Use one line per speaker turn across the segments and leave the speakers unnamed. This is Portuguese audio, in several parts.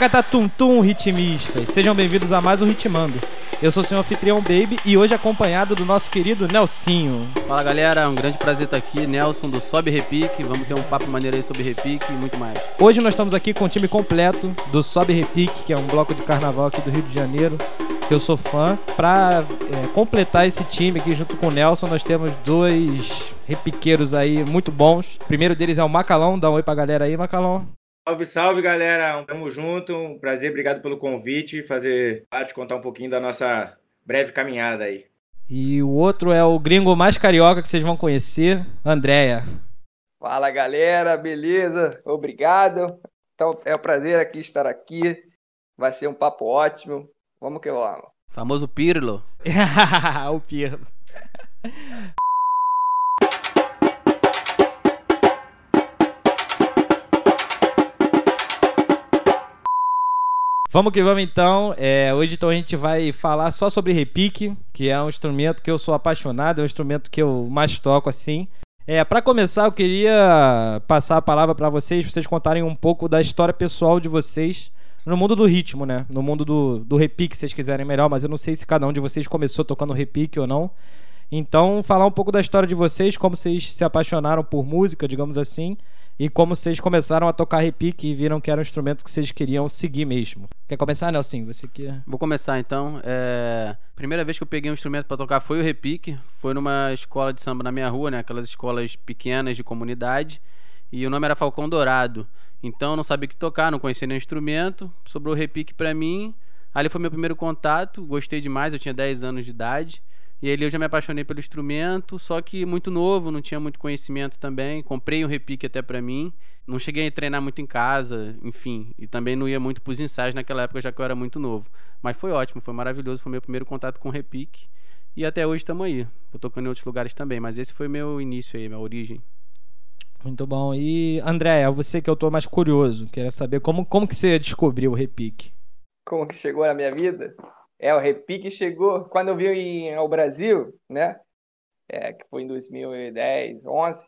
Tacaracata Tum Tum Ritmistas, sejam bem-vindos a mais um Ritmando. Eu sou o seu anfitrião Baby e hoje acompanhado do nosso querido Nelsinho.
Fala galera, um grande prazer estar aqui, Nelson do Sobe Repique. Vamos ter um papo maneiro aí sobre repique e muito mais.
Hoje nós estamos aqui com o time completo do Sobe Repique, que é um bloco de carnaval aqui do Rio de Janeiro, que eu sou fã. Pra é, completar esse time aqui junto com o Nelson, nós temos dois repiqueiros aí muito bons. O primeiro deles é o Macalão, dá um oi pra galera aí, Macalão.
Salve, salve, galera. Tamo junto. Um prazer, obrigado pelo convite. Fazer parte, contar um pouquinho da nossa breve caminhada aí.
E o outro é o gringo mais carioca que vocês vão conhecer, Andréia.
Fala, galera. Beleza? Obrigado. Então, é um prazer aqui estar aqui. Vai ser um papo ótimo. Vamos que vamos.
Famoso Pirlo.
o Pirlo. Vamos que vamos então. É, hoje então a gente vai falar só sobre repique, que é um instrumento que eu sou apaixonado, é um instrumento que eu mais toco assim. É, para começar, eu queria passar a palavra para vocês, pra vocês contarem um pouco da história pessoal de vocês no mundo do ritmo, né? No mundo do, do repique, se vocês quiserem melhor, mas eu não sei se cada um de vocês começou tocando repique ou não. Então, falar um pouco da história de vocês, como vocês se apaixonaram por música, digamos assim, e como vocês começaram a tocar repique e viram que era um instrumento que vocês queriam seguir mesmo. Quer começar, Nelson? Você quer?
Vou começar então. É... Primeira vez que eu peguei um instrumento para tocar foi o repique. Foi numa escola de samba na minha rua, né? Aquelas escolas pequenas de comunidade. E o nome era Falcão Dourado. Então eu não sabia o que tocar, não conhecia nenhum instrumento. Sobrou o repique para mim. Ali foi meu primeiro contato. Gostei demais. Eu tinha 10 anos de idade. E ali eu já me apaixonei pelo instrumento, só que muito novo, não tinha muito conhecimento também. Comprei um repique até para mim. Não cheguei a treinar muito em casa, enfim, e também não ia muito pros ensaios naquela época, já que eu era muito novo. Mas foi ótimo, foi maravilhoso, foi meu primeiro contato com repique. E até hoje estamos aí. Tô tocando em outros lugares também, mas esse foi meu início aí, minha origem.
Muito bom. E André, é você que eu tô mais curioso. Quero saber como, como que você descobriu o repique.
Como que chegou na minha vida? É, o repique chegou quando eu vim ao Brasil, né? É, que foi em 2010, 11.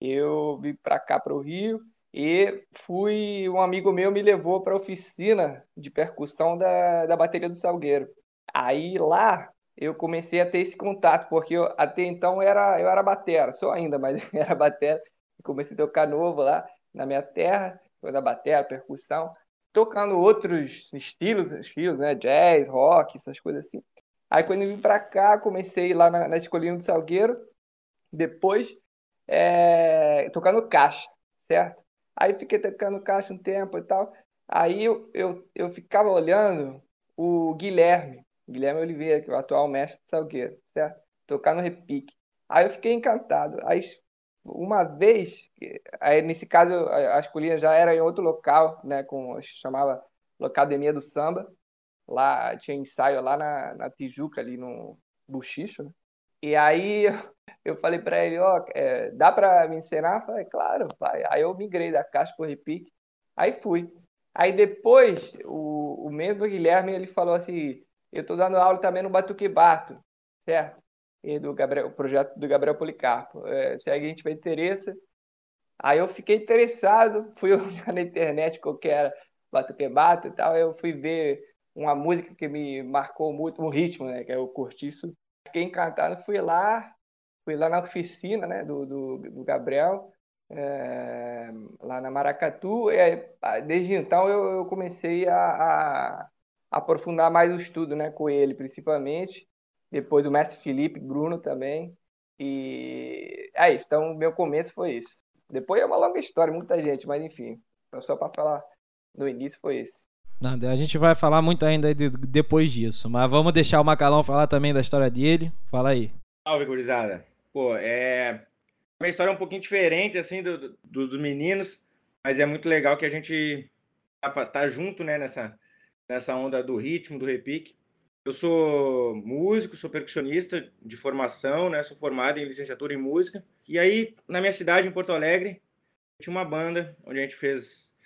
Eu vim para cá para o Rio e fui um amigo meu me levou para a oficina de percussão da, da bateria do Salgueiro. Aí lá eu comecei a ter esse contato, porque eu, até então era, eu era batera, sou ainda, mas era batera. Comecei a tocar novo lá na minha terra, foi da batera, percussão tocando outros estilos, estilos, né? Jazz, rock, essas coisas assim. Aí quando eu vim pra cá, comecei lá na, na Escolinha do Salgueiro, depois é, tocando caixa, certo? Aí fiquei tocando caixa um tempo e tal. Aí eu, eu, eu ficava olhando o Guilherme, Guilherme Oliveira, que é o atual mestre do Salgueiro, certo? Tocar no repique. Aí eu fiquei encantado. Aí uma vez, aí nesse caso a escolinha já era em outro local, né, com chamava Academia do Samba. Lá tinha ensaio lá na, na Tijuca ali no Buchicho, né? E aí eu falei para ele, ó, oh, é, dá para me ensinar? Falei, claro, pai. Aí eu migrei da caixa pro repique, aí fui. Aí depois o, o mesmo Guilherme ele falou assim, eu tô dando aula também no Batuque Bato, certo? E do Gabriel, o projeto do Gabriel Policarpo. É, se alguém tiver interesse. Aí eu fiquei interessado, fui olhar na internet qualquer Batuque Bato e tal, eu fui ver uma música que me marcou muito, um ritmo, né, que é o Cortiço. Fiquei encantado, fui lá, fui lá na oficina, né, do, do, do Gabriel, é, lá na Maracatu, e aí, desde então eu, eu comecei a, a, aprofundar mais o estudo, né, com ele, principalmente, depois do Mestre Felipe, Bruno também. E é isso. Então, meu começo foi isso. Depois é uma longa história, muita gente, mas enfim, só para falar no início foi isso.
Não, a gente vai falar muito ainda de, depois disso, mas vamos deixar o Macalão falar também da história dele. Fala aí.
Salve, gurizada. Pô, é. Uma história um pouquinho diferente, assim, do, do, dos meninos, mas é muito legal que a gente tá, tá junto, né, nessa, nessa onda do ritmo, do repique. Eu sou músico, sou percussionista de formação, né? Sou formado em licenciatura em música. E aí, na minha cidade, em Porto Alegre, tinha uma banda onde a gente fez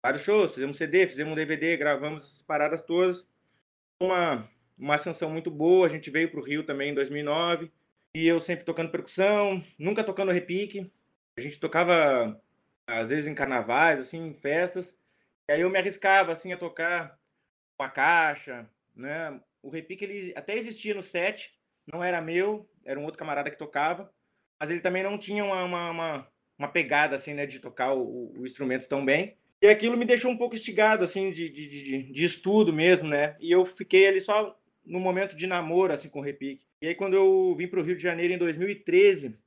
vários shows, fizemos CD, fizemos DVD, gravamos essas paradas todas. Uma, uma ascensão muito boa. A gente veio para o Rio também em 2009. E eu sempre tocando percussão, nunca tocando repique. A gente tocava, às vezes, em carnavais, assim, em festas. E aí eu me arriscava assim a tocar uma caixa, né? O repique ele até existia no set, não era meu, era um outro camarada que tocava, mas ele também não tinha uma, uma, uma, uma pegada assim, né, de tocar o, o, instrumento tão bem. E aquilo me deixou um pouco instigado, assim, de, de, de, de estudo mesmo, né? E eu fiquei ali só no momento de namoro, assim, com o repique. E aí, quando eu vim para o Rio de Janeiro em 2013,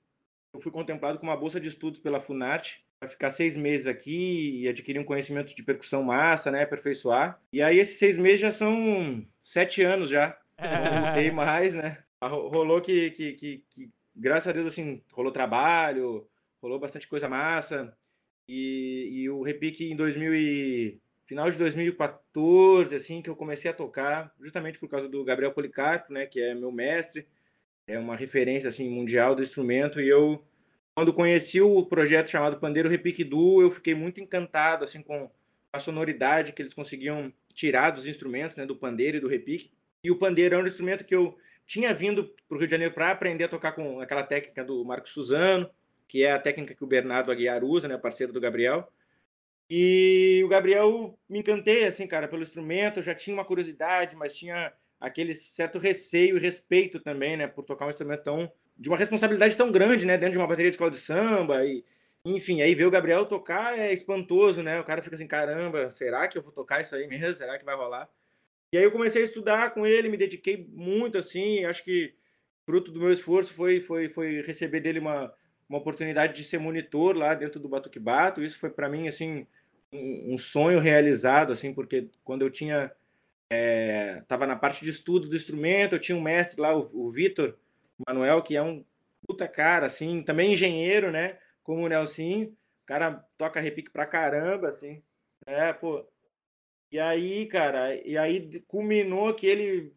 eu fui contemplado com uma bolsa de estudos pela Funarte ficar seis meses aqui e adquirir um conhecimento de percussão massa, né, aperfeiçoar. E aí esses seis meses já são sete anos já. Não tem mais, né? Rolou que, que, que, que, graças a Deus, assim, rolou trabalho, rolou bastante coisa massa. E, e o repique em 2000 e, final de 2014, assim, que eu comecei a tocar, justamente por causa do Gabriel Policarpo, né, que é meu mestre, é uma referência assim mundial do instrumento e eu quando conheci o projeto chamado Pandeiro Repique Duo, eu fiquei muito encantado assim com a sonoridade que eles conseguiam tirar dos instrumentos, né, do pandeiro e do repique. E o pandeiro é um instrumento que eu tinha vindo para o Rio de Janeiro para aprender a tocar com aquela técnica do Marcos Suzano, que é a técnica que o Bernardo Aguiar usa, né, parceiro do Gabriel. E o Gabriel me encantei assim, cara, pelo instrumento, eu já tinha uma curiosidade, mas tinha aquele certo receio e respeito também, né, por tocar um instrumento tão de uma responsabilidade tão grande, né, dentro de uma bateria de escola de samba e enfim, aí ver o Gabriel tocar é espantoso, né? O cara fica assim, caramba, será que eu vou tocar isso aí mesmo? Será que vai rolar? E aí eu comecei a estudar com ele, me dediquei muito assim, acho que fruto do meu esforço foi foi foi receber dele uma uma oportunidade de ser monitor lá dentro do Batuque Bato. Isso foi para mim assim um, um sonho realizado assim, porque quando eu tinha é, na parte de estudo do instrumento, eu tinha um mestre lá, o, o Vitor Manuel, que é um puta cara, assim, também engenheiro, né? Como o Nelson, o cara toca repique pra caramba, assim. É, pô. E aí, cara, e aí culminou que ele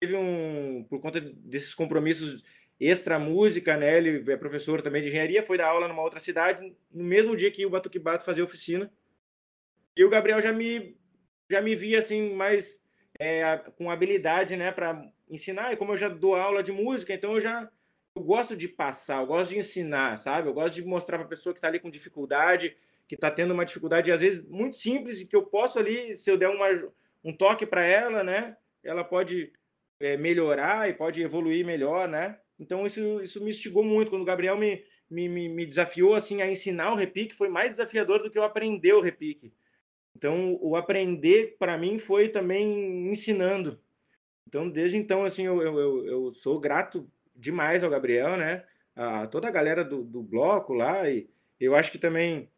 teve um, por conta desses compromissos extra música, né? Ele é professor também de engenharia, foi dar aula numa outra cidade, no mesmo dia que o Batuque Bato fazia oficina. E o Gabriel já me já me via assim mais é, com habilidade, né, para ensinar. E como eu já dou aula de música, então eu já eu gosto de passar, eu gosto de ensinar, sabe? Eu gosto de mostrar para a pessoa que está ali com dificuldade, que está tendo uma dificuldade às vezes muito simples e que eu posso ali, se eu der uma, um toque para ela, né, ela pode é, melhorar e pode evoluir melhor, né? Então isso, isso me instigou muito quando o Gabriel me, me, me desafiou assim a ensinar o repique, foi mais desafiador do que eu aprender o repique. Então, o aprender para mim foi também ensinando. Então, desde então, assim, eu, eu, eu sou grato demais ao Gabriel, né? A toda a galera do, do bloco lá. E eu acho que também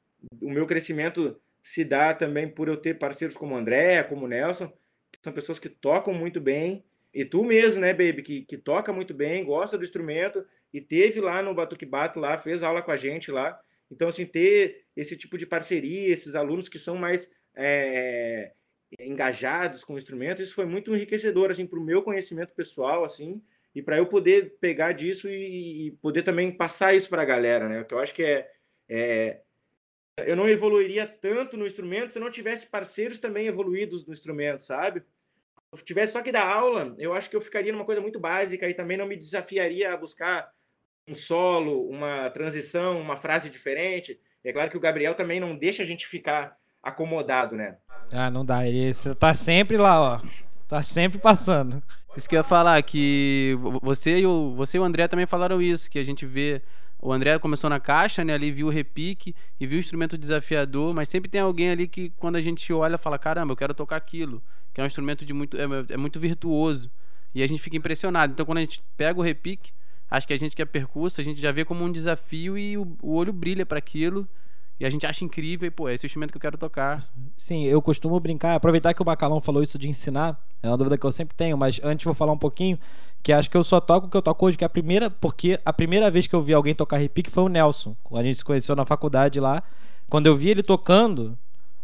o meu crescimento se dá também por eu ter parceiros como o André, como o Nelson, que são pessoas que tocam muito bem. E tu mesmo, né, baby, que, que toca muito bem, gosta do instrumento e teve lá no Batuque Bato lá, fez aula com a gente lá. Então, assim, ter esse tipo de parceria, esses alunos que são mais é, engajados com o instrumento, isso foi muito enriquecedor assim para o meu conhecimento pessoal assim e para eu poder pegar disso e, e, poder também passar isso para a galera, né? Que eu acho que é, é, eu não evoluiria tanto no instrumento se eu não tivesse parceiros também evoluídos no instrumento, sabe? Se eu tivesse só que dar aula, eu acho que eu ficaria numa coisa muito básica e também não me desafiaria a buscar um solo, uma transição, uma frase diferente. É claro que o Gabriel também não deixa a gente ficar acomodado, né?
Ah, não dá. Ele tá sempre lá, ó. Tá sempre passando.
Isso que eu ia falar, que você e o, você e o André também falaram isso, que a gente vê. O André começou na caixa, né? Ali viu o repique e viu o instrumento desafiador, mas sempre tem alguém ali que, quando a gente olha, fala: caramba, eu quero tocar aquilo. Que é um instrumento de muito. É, é muito virtuoso. E a gente fica impressionado. Então, quando a gente pega o repique, acho que a gente que é percurso, a gente já vê como um desafio e o, o olho brilha para aquilo e a gente acha incrível e, pô, é esse instrumento que eu quero tocar.
Sim, eu costumo brincar, aproveitar que o Bacalão falou isso de ensinar, é uma dúvida que eu sempre tenho, mas antes vou falar um pouquinho, que acho que eu só toco o que eu toco hoje, que é a primeira, porque a primeira vez que eu vi alguém tocar repique foi o Nelson, a gente se conheceu na faculdade lá. Quando eu vi ele tocando,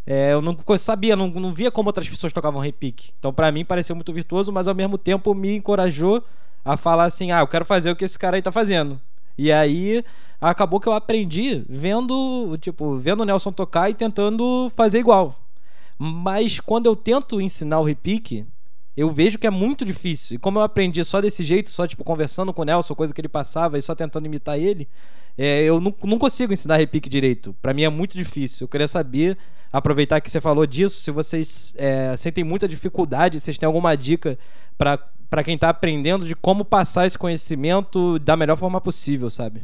é, eu não sabia, não, não via como outras pessoas tocavam repique. Então, para mim, pareceu muito virtuoso, mas ao mesmo tempo me encorajou a falar assim: ah, eu quero fazer o que esse cara aí tá fazendo. E aí acabou que eu aprendi vendo, tipo, vendo o Nelson tocar e tentando fazer igual. Mas quando eu tento ensinar o repique, eu vejo que é muito difícil. E como eu aprendi só desse jeito, só tipo conversando com o Nelson, coisa que ele passava e só tentando imitar ele, é, eu não, não consigo ensinar repique direito. Para mim é muito difícil. Eu queria saber, aproveitar que você falou disso, se vocês é, sentem muita dificuldade, se vocês têm alguma dica para quem tá aprendendo de como passar esse conhecimento da melhor forma possível, sabe?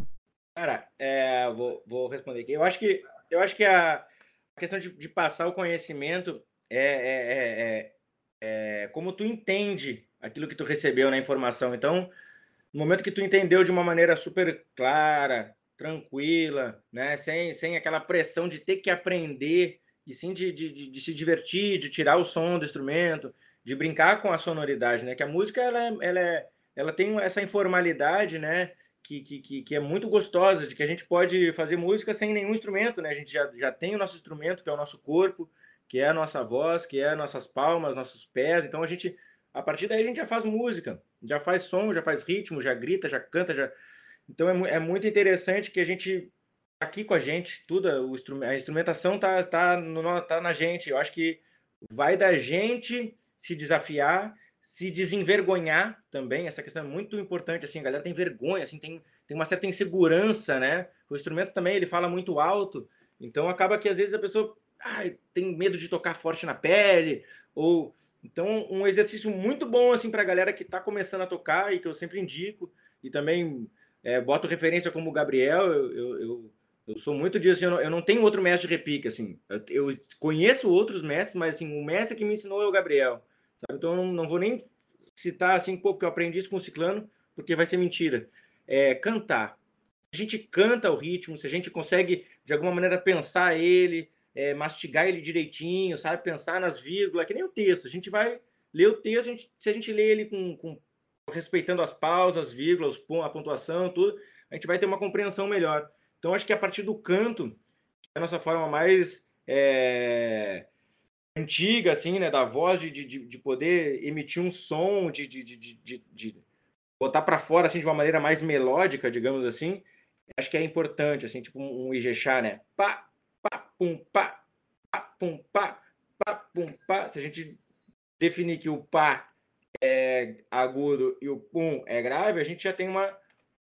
Cara, é, vou, vou responder aqui. Eu acho que, eu acho que a, a questão de, de passar o conhecimento é, é, é, é, é como tu entende aquilo que tu recebeu na informação. Então, no momento que tu entendeu de uma maneira super clara, tranquila, né? sem, sem aquela pressão de ter que aprender, e sim de, de, de, se divertir, de tirar o som do instrumento, de brincar com a sonoridade, né? Que a música ela, é, ela, é, ela tem essa informalidade, né? Que, que, que é muito gostosa, de que a gente pode fazer música sem nenhum instrumento, né? A gente já, já tem o nosso instrumento, que é o nosso corpo, que é a nossa voz, que é nossas palmas, nossos pés. Então a gente, a partir daí a gente já faz música, já faz som, já faz ritmo, já grita, já canta, já então é, é muito interessante que a gente tá aqui com a gente, tudo a instrumentação tá tá, no, tá na gente. Eu acho que vai da gente se desafiar, se desenvergonhar também. Essa questão é muito importante assim, a galera tem vergonha, assim, tem tem uma certa insegurança, né? O instrumento também ele fala muito alto, então acaba que às vezes a pessoa tem medo de tocar forte na pele ou então um exercício muito bom assim para a galera que está começando a tocar e que eu sempre indico e também é, boto referência como o Gabriel, eu, eu, eu sou muito disso, eu não, eu não, tenho outro mestre de repique, assim, eu, eu, conheço outros mestres, mas assim, o mestre que me ensinou é o Gabriel, sabe? Então eu não, não vou nem citar assim, pô, porque eu aprendi isso com o Ciclano, porque vai ser mentira. É, cantar. Se a gente canta o ritmo, se a gente consegue, de alguma maneira, pensar ele, é, mastigar ele direitinho, sabe? Pensar nas vírgulas, que nem o texto. A gente vai ler o texto, a gente, se a gente lê ele com, com respeitando as pausas, vírgulas, a pontuação, tudo, a gente vai ter uma compreensão melhor. Então, acho que a partir do canto, que é a nossa forma mais é, antiga, assim, né, da voz, de, de, de poder emitir um som, de, de, de, de botar para fora, assim, de uma maneira mais melódica, digamos assim, acho que é importante, assim, tipo um Ijexá, né? Pá, pá, pum, pá, pá, pum, pá, pá, pum, pá. Se a gente definir que o pá é agudo e o pum é grave, a gente já tem uma,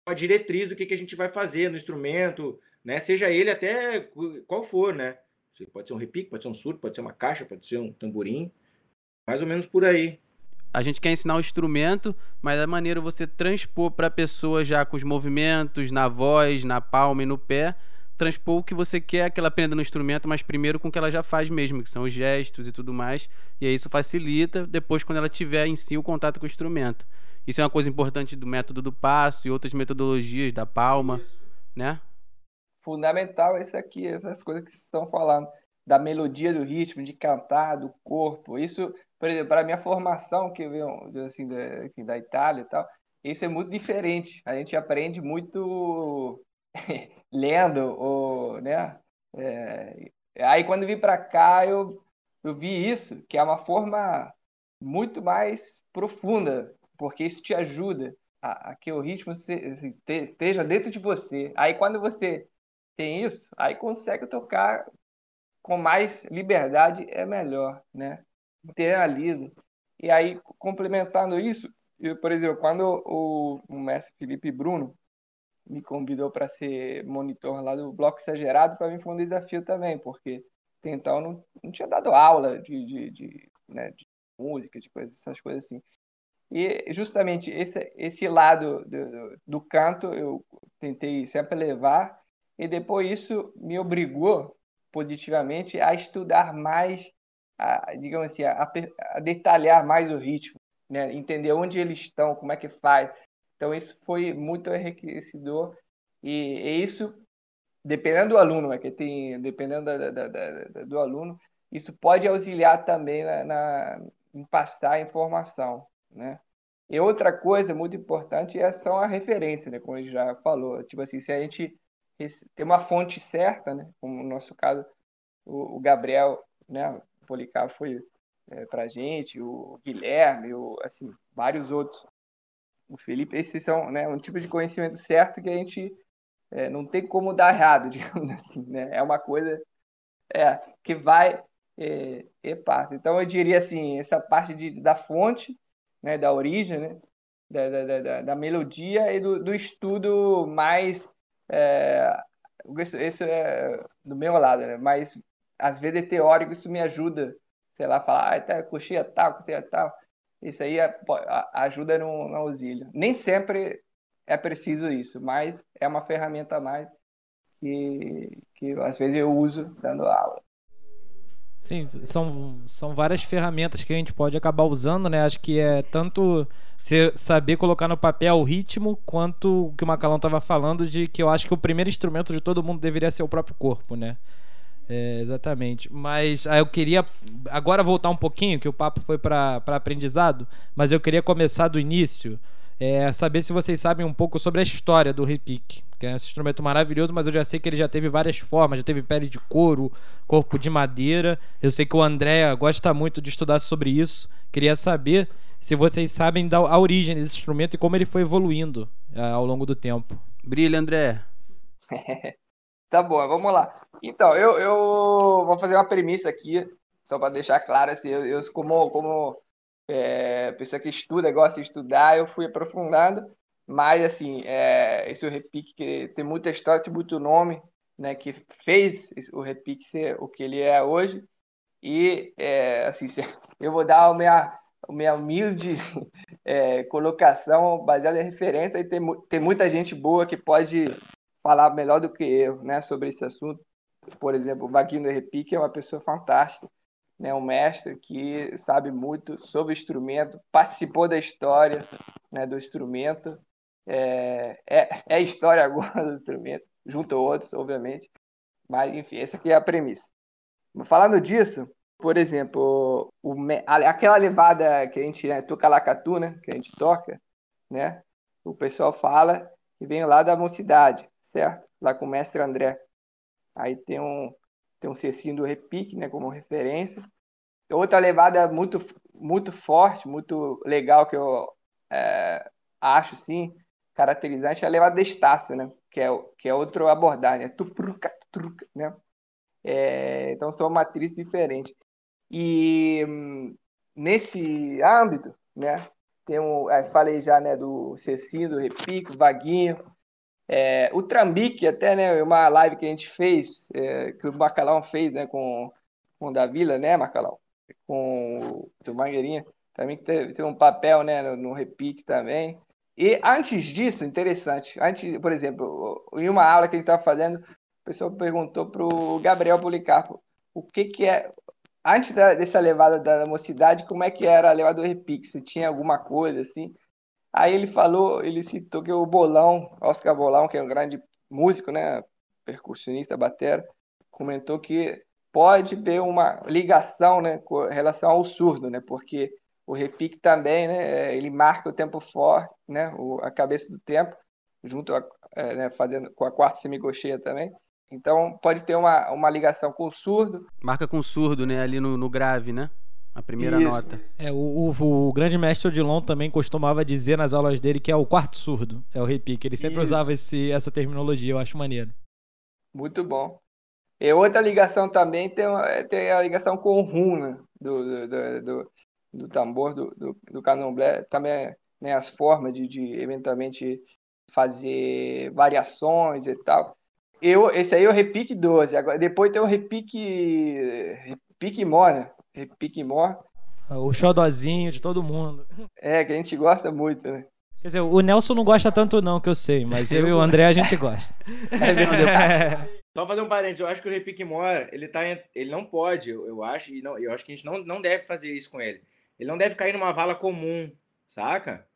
uma diretriz do que, que a gente vai fazer no instrumento, né? Seja ele até qual for, né? Pode ser um repique, pode ser um surdo, pode ser uma caixa, pode ser um tamborim, mais ou menos por aí.
A gente quer ensinar o instrumento, mas é maneiro você transpor para a pessoa já com os movimentos na voz, na palma e no pé, transpor o que você quer que ela aprenda no instrumento, mas primeiro com o que ela já faz mesmo, que são os gestos e tudo mais. E aí isso facilita depois quando ela tiver em si o contato com o instrumento. Isso é uma coisa importante do método do passo e outras metodologias da palma, isso. né?
Fundamental esse aqui, essas coisas que vocês estão falando, da melodia do ritmo, de cantar, do corpo. Isso, por exemplo, para a minha formação, que veio assim, da, enfim, da Itália e tal, isso é muito diferente. A gente aprende muito lendo, ou, né? É, aí quando vim para cá eu, eu vi isso, que é uma forma muito mais profunda, porque isso te ajuda a, a que o ritmo se, assim, esteja dentro de você. Aí quando você tem isso, aí consegue tocar com mais liberdade, é melhor, né? Internaliza. E aí, complementando isso, eu, por exemplo, quando o, o mestre Felipe Bruno me convidou para ser monitor lá do Bloco Exagerado, para mim foi um desafio também, porque até então não, não tinha dado aula de, de, de, né, de música, de coisas, essas coisas assim. E justamente esse, esse lado do, do canto eu tentei sempre levar, e depois isso me obrigou positivamente a estudar mais, a, digamos assim, a, a detalhar mais o ritmo, né? entender onde eles estão, como é que faz, então, isso foi muito enriquecedor. E, e isso, dependendo do aluno, é que tem, dependendo da, da, da, do aluno, isso pode auxiliar também na, na, em passar a informação, né? E outra coisa muito importante é são a referência, né? Como a gente já falou. Tipo assim, se a gente tem uma fonte certa, né? Como no nosso caso, o, Gabriel, né? O Policar foi é, pra gente, o Guilherme, o, assim, vários outros o Felipe, esses são né, um tipo de conhecimento certo que a gente é, não tem como dar errado, digamos assim, né? É uma coisa é, que vai e, e passa. Então eu diria assim, essa parte de, da fonte, né, da origem, né, da, da, da, da melodia e do, do estudo mais é, isso é do meu lado, né? Mas às vezes é teórico, isso me ajuda, sei lá, falar, ah, tá, coxinha tal, coxinha tal. Isso aí é, ajuda no, no auxílio. Nem sempre é preciso isso, mas é uma ferramenta a mais que, que às vezes eu uso dando aula.
Sim, são, são várias ferramentas que a gente pode acabar usando, né? Acho que é tanto você saber colocar no papel o ritmo, quanto o que o Macalão estava falando de que eu acho que o primeiro instrumento de todo mundo deveria ser o próprio corpo, né? É, exatamente. Mas aí eu queria agora voltar um pouquinho, que o papo foi para aprendizado, mas eu queria começar do início, é, saber se vocês sabem um pouco sobre a história do repique, que é um instrumento maravilhoso, mas eu já sei que ele já teve várias formas, já teve pele de couro, corpo de madeira. Eu sei que o André gosta muito de estudar sobre isso. Queria saber se vocês sabem da a origem desse instrumento e como ele foi evoluindo uh, ao longo do tempo.
Brilha, André.
Tá bom, vamos lá. Então, eu, eu vou fazer uma premissa aqui, só para deixar claro, assim, eu, eu como, como é, pessoa que estuda, gosta de estudar, eu fui aprofundando, mas, assim, é, esse o repique que tem muita história, tem muito nome, né, que fez o repique ser o que ele é hoje, e, é, assim, eu vou dar a minha, a minha humilde é, colocação baseada em referência, e tem, tem muita gente boa que pode falar melhor do que eu, né, sobre esse assunto. Por exemplo, o Vaguinho Repique é uma pessoa fantástica, né, um mestre que sabe muito sobre o instrumento, participou da história né, do instrumento, é, é, é história agora do instrumento, junto a outros, obviamente. Mas, enfim, essa aqui é a premissa. Falando disso, por exemplo, o, aquela levada que a gente né, toca lacatu, né, que a gente toca, né, o pessoal fala que vem lá da mocidade certo? Lá com o mestre André. Aí tem um, tem um cecinho do repique, né, como referência. Outra levada muito, muito forte, muito legal que eu é, acho, sim, caracterizante é a levada de Estácio, né? Que é, que é outro abordagem, é tupruca, tupruca, né? É, então são matrizes diferentes. E hum, nesse âmbito, né? Tem um, é, falei já, né, do Cecinho, do Repico, Vaguinho, é, o Trambique, até, né, uma live que a gente fez, é, que o Macalão fez, né, com, com o Davila, né, Macalão? Com o Mangueirinha, também que teve, teve um papel, né, no, no repique também. E antes disso, interessante, antes, por exemplo, em uma aula que a gente estava fazendo, o pessoal perguntou para o Gabriel Policarpo o que que é, antes da, dessa levada da mocidade, como é que era a levada do repique, se tinha alguma coisa assim. Aí ele falou, ele citou que o Bolão, Oscar Bolão, que é um grande músico, né, percussionista, batera, comentou que pode ter uma ligação, né, com relação ao surdo, né, porque o repique também, né, ele marca o tempo forte, né, o, a cabeça do tempo, junto a, é, né, fazendo com a quarta semicocheia também. Então pode ter uma, uma ligação com o surdo.
Marca com o surdo, né, ali no, no grave, né? A primeira Isso. nota.
É, o, o, o, grande mestre Odilon também costumava dizer nas aulas dele que é o quarto surdo, é o repique. Ele sempre Isso. usava esse, essa terminologia, eu acho maneiro.
Muito bom. E outra ligação também tem, tem a ligação com o rum, né? Do, do, do, do, tambor, do, do, do candomblé. Também né, as formas de, de eventualmente fazer variações e tal. Eu, esse aí é o repique 12. Agora, depois tem o repique, repique mó, né? Pique More.
O xodozinho de todo mundo.
É, que a gente gosta muito, né?
Quer dizer, o Nelson não gosta tanto não, que eu sei, mas eu e o André a gente gosta.
é Só fazer um parênteses, eu acho que o Repique More, ele, tá, ele não pode, eu, eu acho, e não, eu acho que a gente não, não deve fazer isso com ele. Ele não deve cair numa vala comum, saca?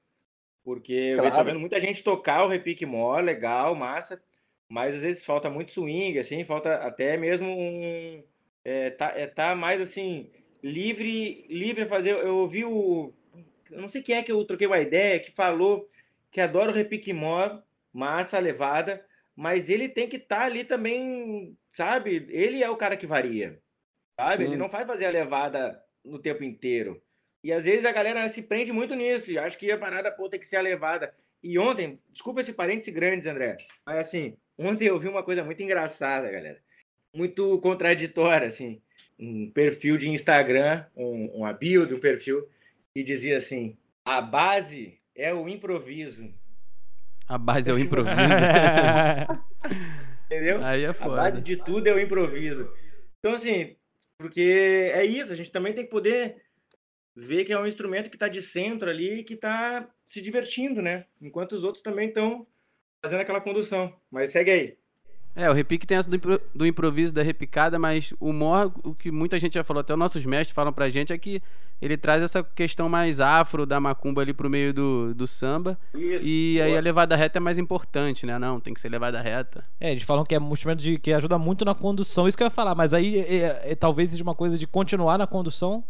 Porque claro. eu tô vendo muita gente tocar o Repique More, legal, massa, mas às vezes falta muito swing, assim, falta até mesmo um... É, tá, é, tá mais assim livre, livre a fazer. Eu ouvi o. Eu não sei quem é que eu troquei uma ideia, que falou que adora o repique mor, massa, levada, mas ele tem que estar tá ali também, sabe? Ele é o cara que varia, sabe? Sim. Ele não vai fazer a levada no tempo inteiro. E às vezes a galera se prende muito nisso, acho que a parada pô, tem que ser a levada. E ontem, desculpa esse parênteses grandes, André, mas assim, ontem eu vi uma coisa muito engraçada, galera. Muito contraditória, assim um perfil de Instagram, um, uma bio de um perfil, que dizia assim: a base é o improviso.
A base é o improviso.
Entendeu?
Aí é
A
foda.
base de tudo é o improviso. Então, assim, porque é isso, a gente também tem que poder ver que é um instrumento que está de centro ali e que está se divertindo, né? Enquanto os outros também estão fazendo aquela condução. Mas segue aí.
É, o repique tem essa do, impro- do improviso, da repicada, mas o mor, o que muita gente já falou, até os nossos mestres falam pra gente, é que ele traz essa questão mais afro da macumba ali pro meio do, do samba.
Isso.
E aí
boa.
a levada reta é mais importante, né? Não, tem que ser levada reta.
É, eles falam que é um instrumento de, que ajuda muito na condução, isso que eu ia falar, mas aí é, é, talvez seja uma coisa de continuar na condução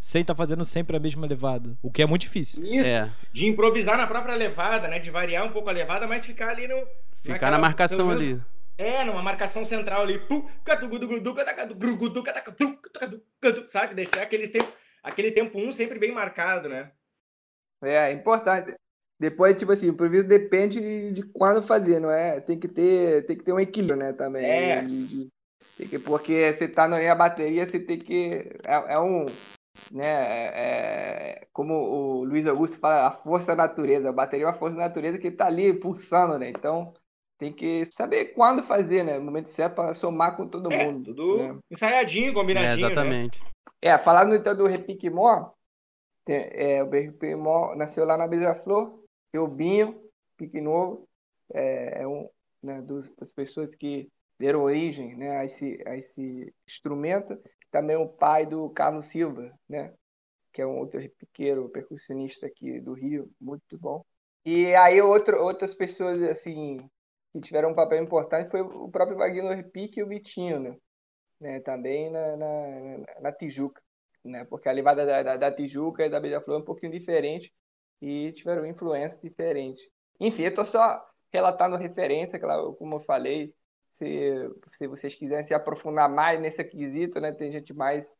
sem estar fazendo sempre a mesma levada, o que é muito difícil.
Isso.
É,
De improvisar na própria levada, né? De variar um poucou a levada, mas ficar ali no.
ficar
naquela-
na marcação ali.
É, numa marcação central ali. Sabe? Deixar aqueles tempo, aquele tempo um sempre bem marcado, né?
É, é importante. Depois, tipo assim, o improviso depende de quando fazer, não é? Tem que ter, tem que ter um equilíbrio, né, também.
É.
De- de- tem que, porque você tá na bateria, você tem que. É, é um. Né, é- é- como o Luiz Augusto fala, a força da natureza. A bateria é uma força da natureza que tá ali pulsando, né? Então tem que saber quando fazer, né? No momento certo para somar com todo
É,
mundo.
tudo
né?
ensaiadinho,
É,
combinadinho, né?
exatamente.
É, falando então do Repique Mó, tem- é, o Repique Mó nasceu lá na Beija-Flor, e o Binho, Pique Novo, é, é um né, dos- das pessoas que deram origem né, a, esse, a esse instrumento. Também o pai do Carlos Silva, né, que é um outro repiqueiro, percussionista aqui do Rio, muito bom. E aí outro, outras pessoas assim que tiveram um papel importante foi o próprio Wagner Repique e o Vitinho, né? né, também na, na, na- na Tijuca, né, porque a levada da, da, da Tijuca e da Beija-Flor é um pouquinho diferente e tiveram influência diferente. Enfim, eu estou só relatando referência, claro, como eu falei, se, se vocês quiserem se aprofundar mais nesse quesito, né, tem gente mais,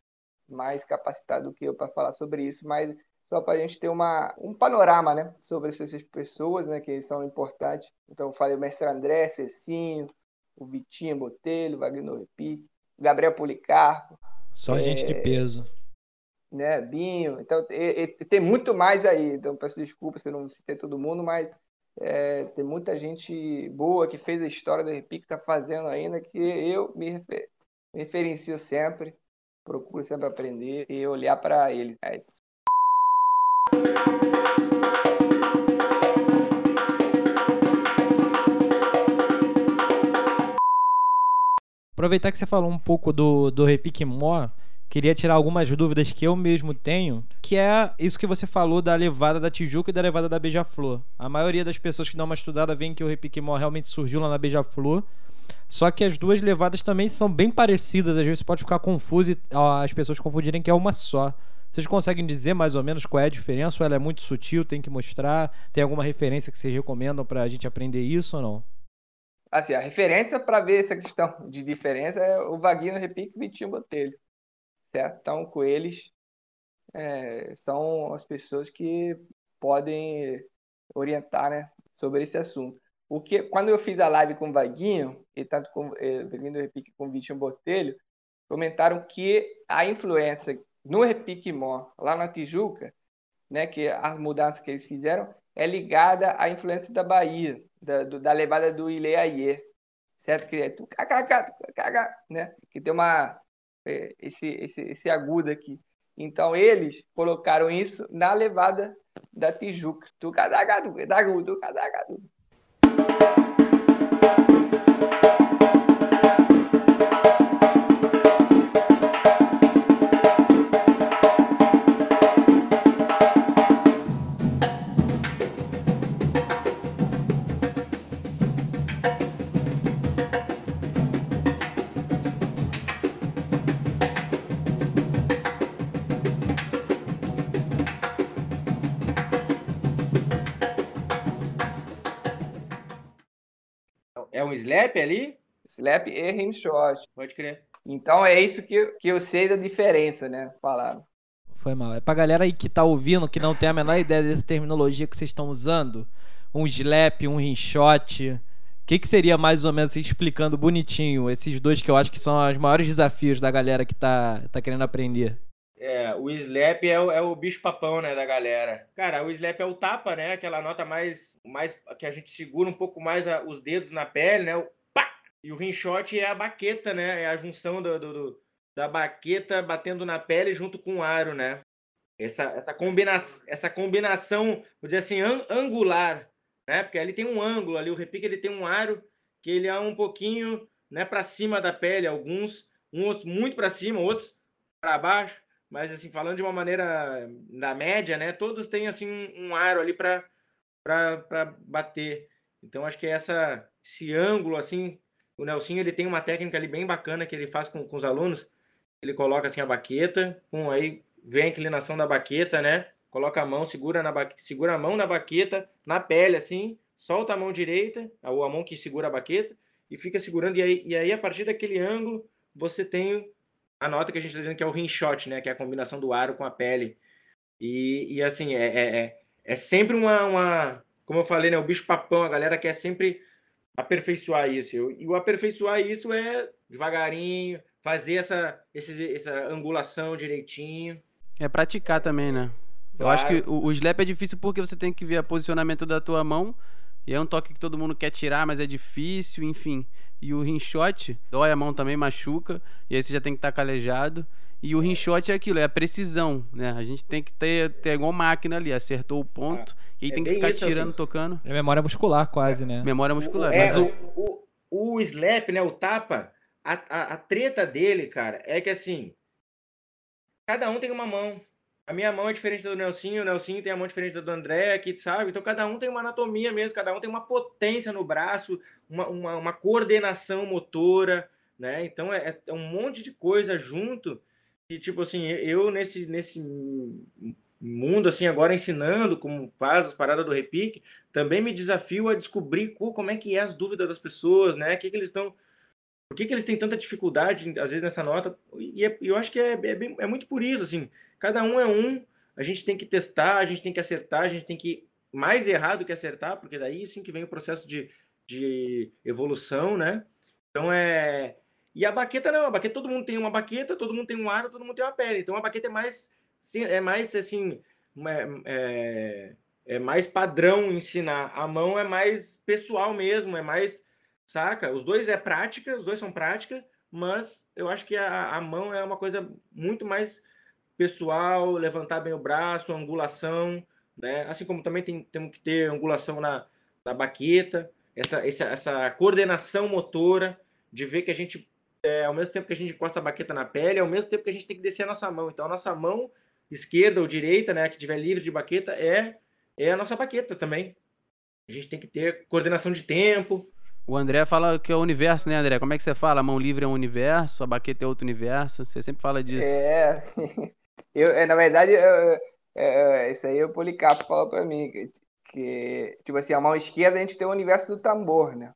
mais capacitada do que eu para falar sobre isso, mas só para a gente ter uma, um panorama né, sobre essas pessoas né, que são importantes. Então, eu falei o mestre André, Cecinho, o Vitinho Botelho, Wagner Repique, Gabriel Policarpo,
Só gente de peso.
né, Binho. Então, e- e- tem muito mais aí. Então, peço desculpa se eu não citei todo mundo, mas é, tem muita gente boa que fez a história do Repique, está fazendo ainda, que eu me, refer- me referencio sempre, procuro sempre aprender e olhar para eles.
Aproveitar que você falou um pouco do, do Repique Mó, queria tirar algumas dúvidas que eu mesmo tenho, que é isso que você falou da levada da Tijuca e da levada da Beija-Flor. A maioria das pessoas que dão uma estudada veem que o Repique Mó realmente surgiu lá na Beija-Flor, só que as duas levadas também são bem parecidas, às vezes pode ficar confuso e ó, as pessoas confundirem que é uma só. Vocês conseguem dizer mais ou menos qual é a diferença? Ou ela é muito sutil, tem que mostrar? Tem alguma referência que vocês recomendam pra gente aprender isso ou não?
Assim, a referência para ver essa questão de diferença é o Vaguinho Repique e o Vitinho Botelho. Certo? Então, com eles, é, são as pessoas que podem orientar né, sobre esse assunto. O que, quando eu fiz a live com o Vaguinho, e tanto com eh, Vaguinho Repique com o Vitinho Botelho, comentaram que a influência no Repique Mó, lá na Tijuca, né, que as mudanças que eles fizeram, é ligada à influência da Bahia, da, do- da levada do Ileaie, certo? Que é tu cacacá, tu cacá, né? Que tem uma é, esse, esse esse agudo aqui. Então eles colocaram isso na levada da Tijuca. Tu cadagadu, cadagadu, tu cadagadu.
É slap ali?
Slap e rimshot.
Pode crer.
Então é isso que, que eu sei da diferença, né? Falaram.
Foi mal. É pra galera aí que tá ouvindo, que não tem a menor ideia dessa terminologia que vocês estão usando. Um slap, um rinshot. que, que seria mais ou menos assim, explicando bonitinho esses dois que eu acho que são os maiores desafios da galera que tá, tá querendo aprender?
É, o slap é o, é o bicho papão, né, da galera. Cara, o slap é o tapa, né? Aquela nota mais, mais que a gente segura um pouco mais a, os dedos na pele, né? O pá! E o rinshot é a baqueta, né? É a junção do, do, do, da baqueta batendo na pele junto com o aro, né? Essa, essa, combina essa combinação, vou dizer assim, an angular né? Porque ali tem um ângulo ali, o repique ele tem um aro que ele é um pouquinho, né, para cima da pele, alguns, uns muito para cima, outros para baixo, mas assim, falando de uma maneira da média, né, todos têm assim um, aro ali para bater. Então acho que é essa esse ângulo assim, o Nelson ele tem uma técnica ali bem bacana que ele faz com, com os alunos. Ele coloca assim a baqueta, com aí vem a inclinação da baqueta, né? coloca a mão, segura, na ba... segura a mão na baqueta, na pele, assim, solta a mão direita, ou a mão que segura a baqueta, e fica segurando. E aí, e aí a partir daquele ângulo, você tem a nota que a gente está dizendo que é o ring shot, né? Que é a combinação do aro com a pele. E, e assim, é, é, é, é sempre uma, uma. Como eu falei, né? O bicho papão, a galera quer sempre aperfeiçoar isso. E o aperfeiçoar isso é devagarinho, fazer essa, esse, essa angulação direitinho.
É praticar também, né? Eu acho que o, o slap é difícil porque você tem que ver o posicionamento da tua mão. E é um toque que todo mundo quer tirar, mas é difícil, enfim. E o rinshot dói a mão também, machuca. E aí você já tem que estar tá calejado. E o rinshot é aquilo, é a precisão, né? A gente tem que ter, ter igual máquina ali, acertou o ponto. Ah, e aí é tem que ficar tirando, assim. tocando.
É memória muscular, quase, né?
Memória muscular.
É, mas o, o, o slap, né? O tapa, a, a, a treta dele, cara, é que assim. Cada um tem uma mão a minha mão é diferente do Nelsinho, o Nelsinho tem a mão diferente do André, aqui, sabe? Então cada um tem uma anatomia mesmo, cada um tem uma potência no braço, uma, uma, uma coordenação motora, né? Então é, é, um monte de coisa junto e tipo assim, eu nesse, nesse mundo assim agora ensinando como faz as paradas do repique, também me desafio a descobrir como é que é as dúvidas das pessoas, né? O que, que eles estão por que, que eles têm tanta dificuldade, às vezes, nessa nota? E é, eu acho que é, é, bem, é, muito por isso, assim. Cada um é um, a gente tem que testar, a gente tem que acertar, a gente tem que mais errar do que acertar, porque daí sim que vem o processo de, de evolução, né? Então é. E a baqueta não, a baqueta todo mundo tem uma baqueta, todo mundo tem um aro, todo mundo tem uma pele. Então a baqueta é mais, é mais assim, é, é mais padrão ensinar. A mão é mais pessoal mesmo, é mais saca? Os dois é prática, os dois são prática, mas eu acho que a, a mão é uma coisa muito mais pessoal, levantar bem o braço, angulação, né? Assim como também tem, temos que ter angulação na, na baqueta, essa, essa, essa coordenação motora, de ver que a gente, é, ao mesmo tempo que a gente encosta a baqueta na pele, ao mesmo tempo que a gente tem que descer a nossa mão. Então, a nossa mão esquerda ou direita, né, que tiver livre de baqueta, é, é a nossa baqueta também. A gente tem que ter coordenação de tempo,
o André fala que é o universo, né, André? Como é que você fala? A mão livre é um universo, a baqueta é outro universo. Você sempre fala disso.
É. Eu, é, na verdade, eu, é, isso aí o Policarpo falou pra mim. Que, que, tipo assim, a mão esquerda a gente tem o universo do tambor, né?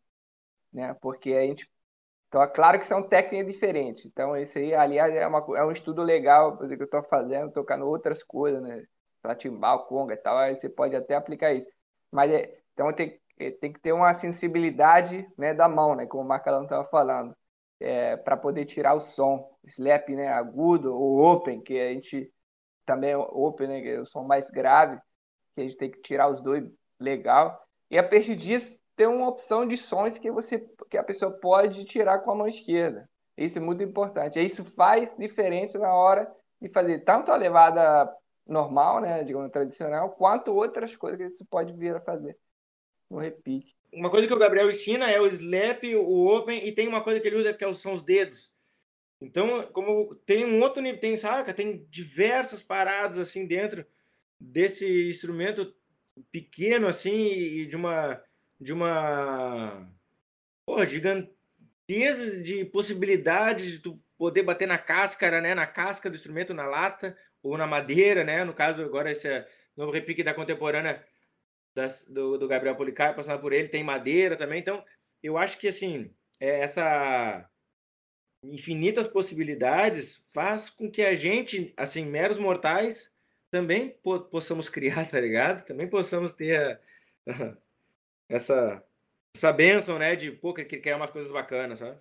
né? Porque a gente. Então, é claro que são técnicas diferentes. Então, isso aí, aliás, é, uma, é um estudo legal que eu estou fazendo, tocando outras coisas, né? Para timbal, conga e tal. Aí você pode até aplicar isso. Mas, é, então, tem, tem que ter uma sensibilidade né, da mão, né, como o Marcalão estava falando, é, para poder tirar o som, slap né, agudo ou open, que a gente também open, né, que é o som mais grave, que a gente tem que tirar os dois legal. E a partir disso tem uma opção de sons que você que a pessoa pode tirar com a mão esquerda. Isso é muito importante. Isso faz diferença na hora de fazer tanto a levada normal, né, digamos tradicional, quanto outras coisas que você pode vir a fazer no repique.
Uma coisa que o Gabriel ensina é o slap, o open, e tem uma coisa que ele usa que é são os dedos. Então, como tem um outro nível, tem, saca? Tem diversas paradas assim dentro desse instrumento pequeno assim e de uma de uma porra, gigantesca de possibilidades de tu poder bater na cáscara, né, na casca do instrumento, na lata ou na madeira, né? No caso agora esse é novo repique da contemporânea das, do, do, Gabriel Policarpo, passando por ele, tem madeira também. Então, eu acho que assim, é, essa infinitas possibilidades faz com que a gente, assim, meros mortais, também po possamos criar, tá ligado? Também possamos ter a, essa essa bênção, né? De, pô, que quer umas coisas bacanas, sabe?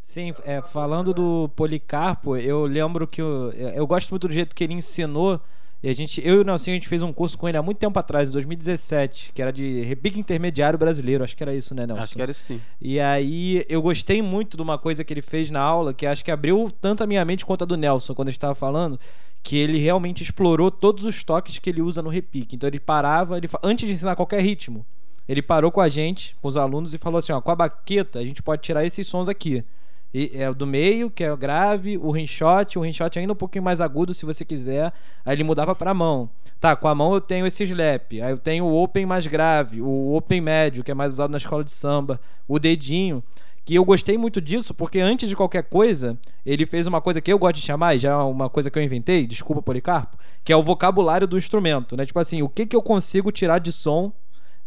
Sim, é, falando do Policarpo, eu lembro que eu, eu gosto muito do jeito que ele ensinou. E a gente, eu e o Nelson, a gente fez um curso com ele há muito tempo atrás, em 2017, que era de repique intermediário brasileiro. Acho que era isso, né, Nelson?
Acho que era isso sim.
E aí eu gostei muito de uma coisa que ele fez na aula, que acho que abriu tanto a minha mente quanto a do Nelson quando a gente estava falando, que ele realmente explorou todos os toques que ele usa no repique. Então ele parava, ele, antes de ensinar qualquer ritmo, ele parou com a gente, com os alunos, e falou assim: ó, com a baqueta a gente pode tirar esses sons aqui. E é o do meio, que é o grave, o rinshot, o rinshot ainda um pouquinho mais agudo se você quiser. Aí ele mudava pra mão. Tá, com a mão eu tenho esse slap. Aí eu tenho o open mais grave, o open médio, que é mais usado na escola de samba, o dedinho. Que eu gostei muito disso, porque antes de qualquer coisa, ele fez uma coisa que eu gosto de chamar, e já é uma coisa que eu inventei, desculpa, Policarpo, que é o vocabulário do instrumento, né? Tipo assim, o que, que eu consigo tirar de som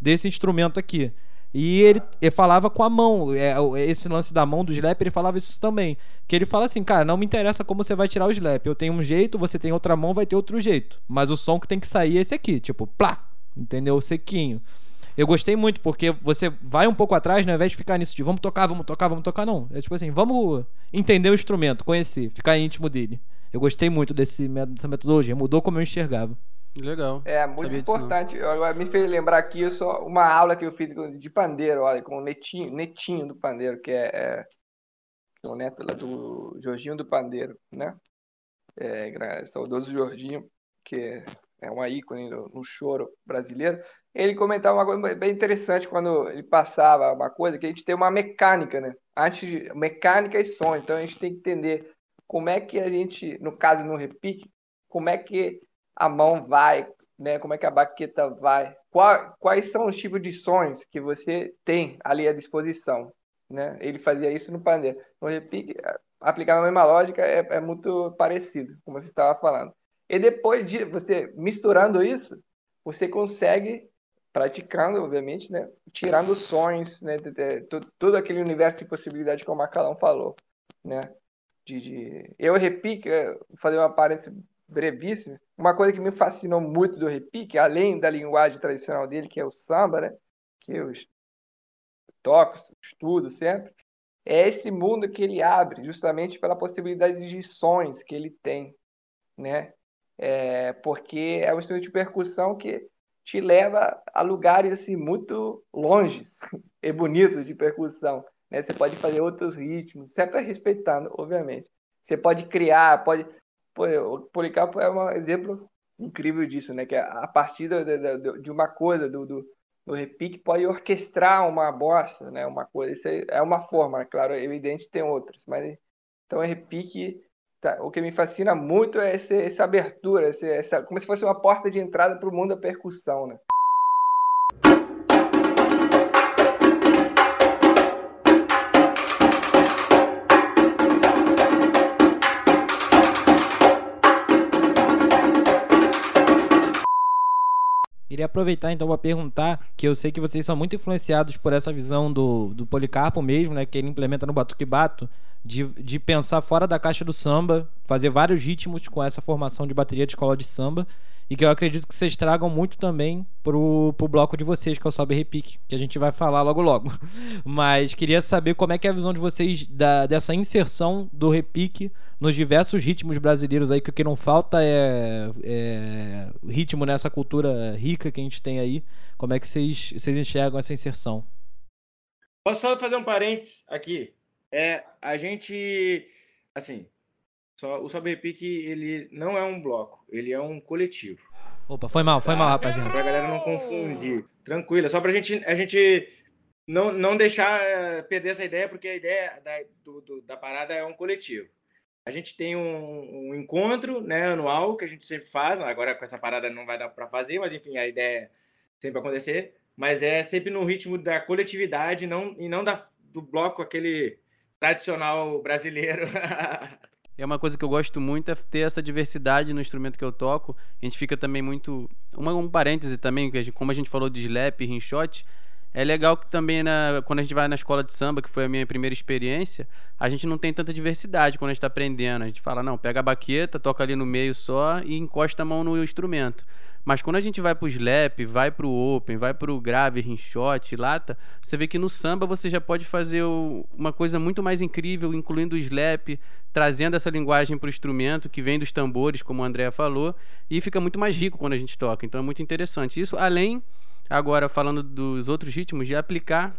desse instrumento aqui? E ele, ele, falava com a mão. É, esse lance da mão do slap, ele falava isso também. Que ele fala assim, cara, não me interessa como você vai tirar o slap. Eu tenho um jeito, você tem outra mão, vai ter outro jeito. Mas o som que tem que sair é esse aqui, tipo, plá. Entendeu? Sequinho. Eu gostei muito, porque você vai um pouco atrás, né, ao invés de ficar nisso de vamos tocar, vamos tocar, vamos tocar, não. É tipo assim, vamos entender o instrumento, conhecer, ficar íntimo dele. Eu gostei muito desse, dessa metodologia, mudou como eu enxergava.
Legal.
É, muito importante. Agora me fez lembrar aqui só uma aula que eu fiz de pandeiro, olha, com o Netinho, Netinho do pandeiro, que é, é, é o neto lá do Jorginho do Pandeiro, né? É, saudoso Jorginho, que é uma ícone no, no choro brasileiro. Ele comentava uma coisa bem interessante quando ele passava uma coisa, que a gente tem uma mecânica, né? Antes de, mecânica e som, então a gente tem que entender como é que a gente, no caso no repique, como é que a mão vai, né? Como é que a baqueta vai? Quais são os tipos de sons que você tem ali à disposição, né? Ele fazia isso no pandeiro. No repique, aplicar a mesma lógica é, é muito parecido, como você estava falando. E depois de você misturando isso, você consegue praticando, obviamente, né? Tirando sons, né? Todo aquele universo de possibilidade que o Macalão falou, né? De, de... Eu repique, fazer uma parêntese brevíssima, uma coisa que me fascinou muito do repique, além da linguagem tradicional dele, que é o samba, né? Que eu toco, estudo sempre, é esse mundo que ele abre, justamente pela possibilidade de sons que ele tem, né? É, porque é um instrumento de percussão que te leva a lugares assim muito longes e bonitos de percussão. Né? Você pode fazer outros ritmos, sempre respeitando, obviamente. Você pode criar, pode o Policarpo é um exemplo incrível disso, né? Que a partir de, uma coisa, do, do, do, repique, pode orquestrar uma bossa, né? Uma coisa. Isso é uma forma, claro, é evidente tem outras, mas então o repique. Tá, o que me fascina muito é esse, essa abertura, essa, como se fosse uma porta de entrada para o mundo da percussão, né?
Queria aproveitar então para perguntar, que eu sei que vocês são muito influenciados por essa visão do, do Policarpo mesmo, né, que ele implementa no Batuque Bato, de, de pensar fora da caixa do samba, fazer vários ritmos com essa formação de bateria de escola de samba e que eu acredito que vocês tragam muito também pro, pro bloco de vocês, que é o Sobe Repique, que a gente vai falar logo logo. Mas queria saber como é que é a visão de vocês da, dessa inserção do repique nos diversos ritmos brasileiros aí, que o que não falta é, é ritmo nessa cultura rica que a gente tem aí. Como é que vocês, vocês enxergam essa inserção?
Posso só fazer um parênteses aqui? É, a gente, assim, só, o Sobe Repique, ele não é um bloco, ele é um coletivo.
Opa, foi mal, foi mal, rapaziada.
Pra galera não confundir. Tranquila, só pra gente, a gente não, não deixar eh, perder essa ideia, porque a ideia da, do, do, da parada é um coletivo. A gente tem um, um, encontro né, anual que a gente sempre faz. Agora com essa parada não vai dar para fazer, mas enfim, a ideia é sempre acontecer. Mas é sempre no ritmo da coletividade não, e não da, do bloco aquele tradicional brasileiro.
É uma coisa que eu gosto muito é ter essa diversidade no instrumento que eu toco. A gente fica também muito. Uma, um parêntese também, como a gente falou de slap e rinshot, É legal que também, na, quando a gente vai na escola de samba, que foi a minha primeira experiência, a gente não tem tanta diversidade quando a gente está aprendendo. A gente fala, não, pega a baqueta, toca ali no meio só e encosta a mão no instrumento. Mas quando a gente vai pro slap, vai pro open, vai pro grave, rinshot, lata, você vê que no samba você já pode fazer uma coisa muito mais incrível, incluindo o slap, trazendo essa linguagem pro instrumento que vem dos tambores, como o André falou, e fica muito mais rico quando a gente toca. Então é muito interessante. Isso além, agora falando dos outros ritmos, de aplicar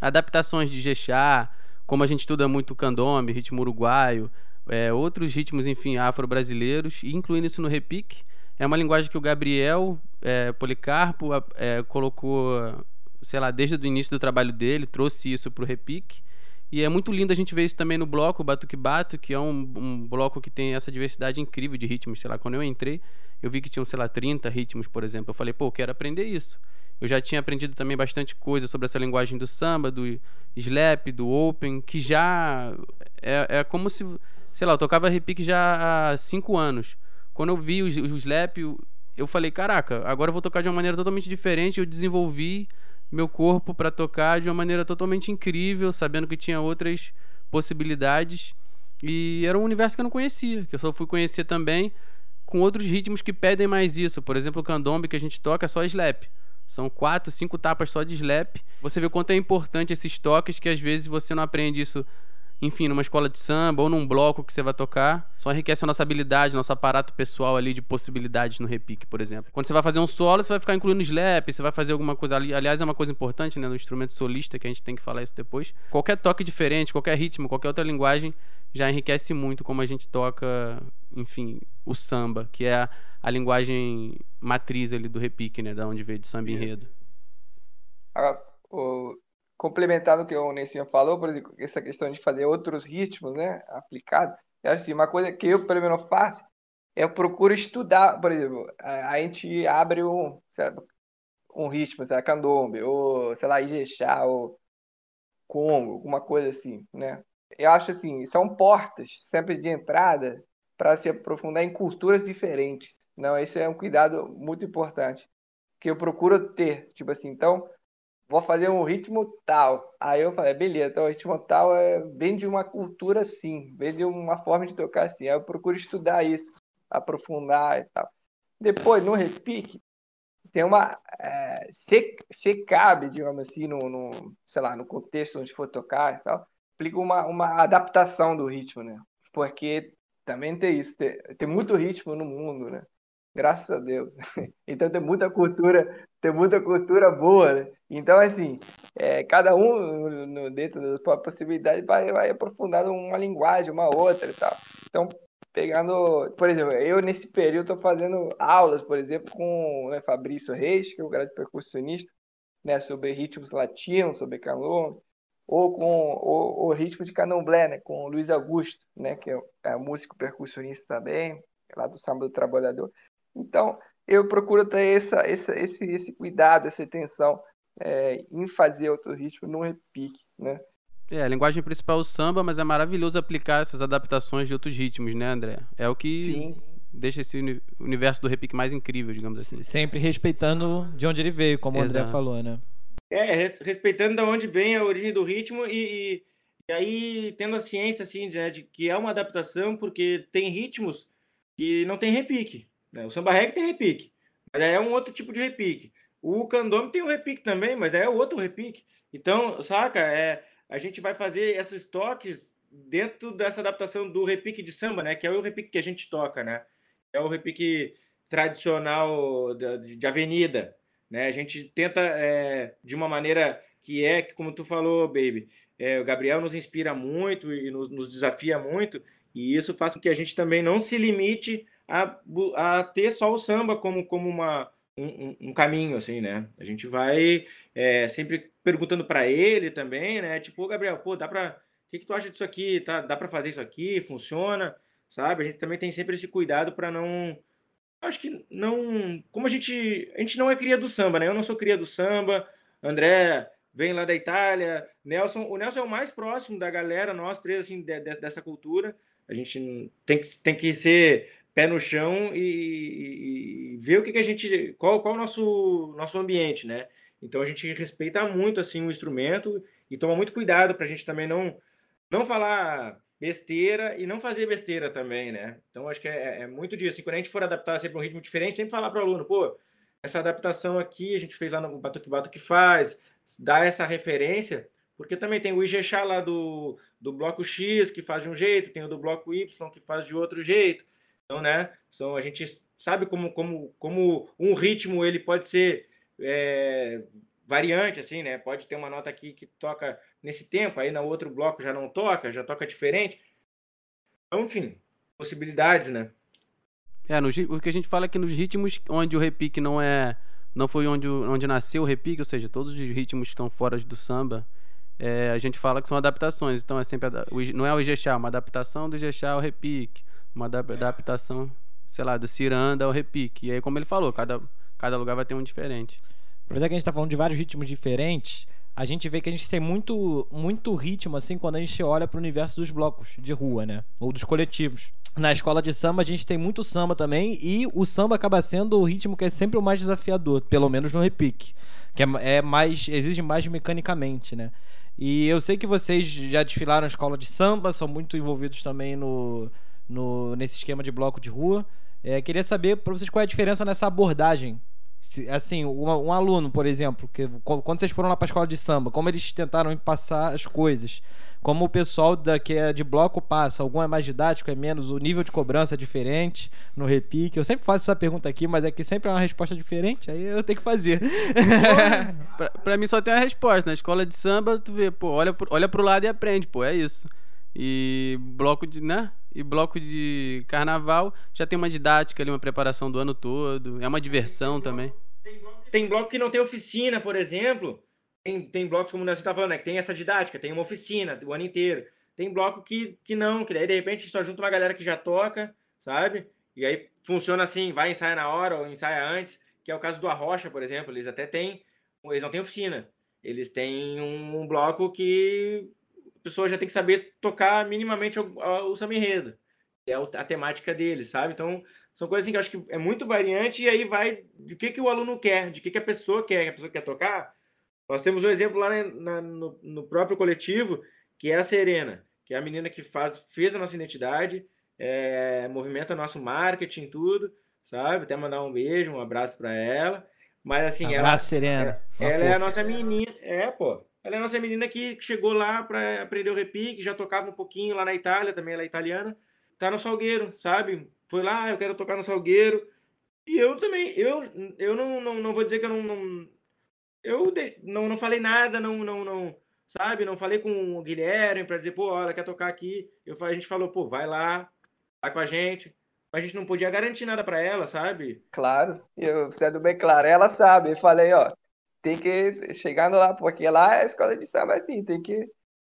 adaptações de jexá, como a gente estuda muito candombe, ritmo uruguaio, é, outros ritmos, enfim, afro-brasileiros, incluindo isso no repique é uma linguagem que o Gabriel é, Policarpo é, colocou, sei lá, desde o início do trabalho dele, trouxe isso para o Repique. E é muito lindo a gente ver isso também no bloco Batuque Bato, que é um, um, bloco que tem essa diversidade incrível de ritmos. Sei lá, quando eu entrei, eu vi que tinham, sei lá, 30 ritmos, por exemplo. Eu falei, pô, eu quero aprender isso. Eu já tinha aprendido também bastante coisa sobre essa linguagem do samba, do slap, do open, que já é, é como se, sei lá, eu tocava repique já há cinco anos. Quando eu vi o, o slap, eu falei, caraca, agora eu vou tocar de uma maneira totalmente diferente. Eu desenvolvi meu corpo para tocar de uma maneira totalmente incrível, sabendo que tinha outras possibilidades. E era um universo que eu não conhecia, que eu só fui conhecer também com outros ritmos que pedem mais isso. Por exemplo, o candombe que a gente toca é só slap. São quatro, cinco tapas só de slap. Você vê o quanto é importante esses toques que às vezes você não aprende isso enfim, numa escola de samba ou num bloco que você vai tocar, só enriquece a nossa habilidade, nosso aparato pessoal ali de possibilidades no repique, por exemplo. Quando você vai fazer um solo, você vai ficar incluindo slap, você vai fazer alguma coisa ali. Aliás, é uma coisa importante, né, no instrumento solista, que a gente tem que falar isso depois. Qualquer toque diferente, qualquer ritmo, qualquer outra linguagem já enriquece muito como a gente toca, enfim, o samba, que é a, a linguagem matriz ali do repique, né, da onde veio de samba enredo.
Agora, o, complementar no que o Nessinho falou, por exemplo, essa questão de fazer outros ritmos, né, aplicado, é assim, uma coisa que eu, pelo menos, faço, eu procuro estudar, por exemplo, a, a gente abre um, um ritmo, sei lá, candombe, ou, sei lá, ijexá, ou congo, alguma coisa assim, né? Eu acho assim, são portas sempre de entrada para se aprofundar em culturas diferentes. Não, esse é um cuidado muito importante que eu procuro ter, tipo assim, então vou fazer um ritmo tal. Aí eu falei, beleza, então o ritmo tal é, vem de uma cultura assim, vem de uma forma de tocar assim. Aí eu procuro estudar isso, aprofundar e tal. Depois, no repique, tem uma. É, se, se cabe, digamos assim, no, no, sei lá, no contexto onde for tocar e tal, aplica uma, uma adaptação do ritmo, né? Porque também tem isso, tem, tem muito ritmo no mundo, né? Graças a Deus. Então tem muita cultura, tem muita cultura boa, né? Então, assim, é, cada um no, dentro da sua possibilidade vai, vai uma linguagem, uma outra e tal. Então, pegando, por exemplo, eu nesse período estou fazendo aulas, por exemplo, com né, Fabrício Reis, que é o grande percussionista, né, sobre ritmos latinos, sobre calor, ou com o, o ritmo de candomblé, né, com o Luiz Augusto, né, que é, é músico percussionista também, lá do Samba do Trabalhador. Então, eu procuro ter essa, essa, esse, esse cuidado, essa atenção é, em fazer outro ritmo no repique, né?
É, a linguagem principal é o samba, mas é maravilhoso aplicar essas adaptações de outros ritmos, né, André? É o que Sim. deixa esse universo do repique mais incrível, digamos assim.
Sempre respeitando de onde ele veio, como Exato. o André falou, né?
É, respeitando de onde vem a origem do ritmo e, e aí tendo a ciência, assim, de, né, de que é uma adaptação, porque tem ritmos que não tem repique. Né? O samba reggae tem repique, mas é um outro tipo de repique. O candombe tem um repique também, mas é outro repique. Então, saca? É, a gente vai fazer esses toques dentro dessa adaptação do repique de samba, né? Que é o repique que a gente toca, né? É o repique tradicional de, de avenida, né? A gente tenta é, de uma maneira que é, como tu falou, baby, é, o Gabriel nos inspira muito e nos, nos, desafia muito, e isso faz com que a gente também não se limite a, a ter só o samba como, como uma, um, um, caminho, assim, né? A gente vai é, sempre perguntando para ele também, né? Tipo, Gabriel, pô, dá para, o que, que tu acha disso aqui? Tá, dá para fazer isso aqui? Funciona? Sabe? A gente também tem sempre esse cuidado para não, acho que não, como a gente, a gente não é cria do samba, né? Eu não sou cria do samba. André vem lá da Itália, Nelson, o Nelson é o mais próximo da galera, nós três assim de, de, dessa cultura. A gente tem que, tem que ser pé no chão e, e, ver o que, que a gente. Qual, qual é o nosso, nosso ambiente, né? Então a gente respeita muito assim o instrumento e toma muito cuidado para a gente também não não falar besteira e não fazer besteira também, né? Então acho que é, é muito disso. Assim, quando a gente for adaptar sempre um ritmo diferente, sempre falar para o aluno, pô, essa adaptação aqui a gente fez lá no Batuque Batuque faz, dá essa referência, porque também tem o Ijexá lá do, do bloco X que faz de um jeito, tem o do bloco Y que faz de outro jeito. Então, né, são, a gente sabe como, como, como um ritmo ele pode ser é, variante, assim, né? Pode ter uma nota aqui que toca nesse tempo, aí no outro bloco já não toca, já toca diferente. Então, enfim, possibilidades, né?
É, no, o que a gente fala é que nos ritmos onde o repique não é. Não foi onde, onde nasceu o repique, ou seja, todos os ritmos que estão fora do samba, é, a gente fala que são adaptações. Então é sempre. Não é o Ijexá, uma adaptação do Ijexá ao repique. Uma adaptação, sei lá, do Ciranda ao repique. E aí, como ele falou, cada, cada lugar vai ter um diferente.
Por isso é que a gente tá falando de vários ritmos diferentes, a gente vê que a gente tem muito, muito ritmo, assim, quando a gente olha para o universo dos blocos de rua, né? Ou dos coletivos. Na escola de samba, a gente tem muito samba também, e o samba acaba sendo o ritmo que é sempre o mais desafiador, pelo menos no repique. Que é, é mais. exige mais mecanicamente, né? E eu sei que vocês já desfilaram escola de samba, são muito envolvidos também no, no nesse esquema de bloco de rua. É, queria saber para vocês qual é a diferença nessa abordagem se, assim, um, um, aluno, por exemplo, que quando vocês foram lá para a escola de samba, como eles tentaram passar as coisas, como o pessoal da, que é de bloco passa, algum é mais didático, é menos, o nível de cobrança é diferente no repique. Eu sempre faço essa pergunta aqui, mas é que sempre é uma resposta diferente, aí eu tenho que fazer.
pra mim só tem uma resposta. Na escola de samba, tu vê, pô, olha pro, olha lado e aprende, pô, é isso. E bloco de, né? E bloco de carnaval já tem uma didática ali, uma preparação do ano todo. É uma diversão tem também.
tem, bloco, tem bloco que não tem oficina, por exemplo. Tem, tem blocos, como você está falando, né, que tem essa didática, tem uma oficina o ano inteiro. Tem bloco que, que não, que daí de repente só junta uma galera que já toca, sabe? E aí funciona assim, vai ensaiar na hora ou ensaia antes, que é o caso do Arrocha, por exemplo. Eles até têm, eles não têm oficina. Eles têm um bloco que pessoa já tem que saber tocar minimamente o, o samba enredo. É a temática deles, sabe? Então, são coisas assim que eu acho que é muito variante e aí vai de que, que o aluno quer, de que, que a pessoa quer, que a pessoa quer tocar. Nós temos um exemplo lá na, na, no, no, próprio coletivo, que é a Serena, que é a menina que faz, fez a nossa identidade, é, movimenta nosso marketing, tudo, sabe? Até mandar um beijo, um abraço para ela. Mas assim,
abraço, ela, Serena.
É, ela é a nossa menina. É, pô. Ela é a nossa menina que chegou lá para aprender o repique, já tocava um pouquinho lá na Itália, também ela é italiana. Tá no Salgueiro, sabe? Foi lá, eu quero tocar no Salgueiro. E eu também, eu, eu não, não, não vou dizer que eu não, não eu não, não falei nada, não, não, não, sabe? Não falei com o Guilherme para dizer, pô, ela quer tocar aqui. Eu, a gente falou, pô, vai lá, vai com a gente. A gente não podia garantir nada para ela, sabe?
Claro, eu sendo bem claro, ela sabe. Eu falei, ó, tem que chegando lá, porque lá é a escola de samba assim, tem que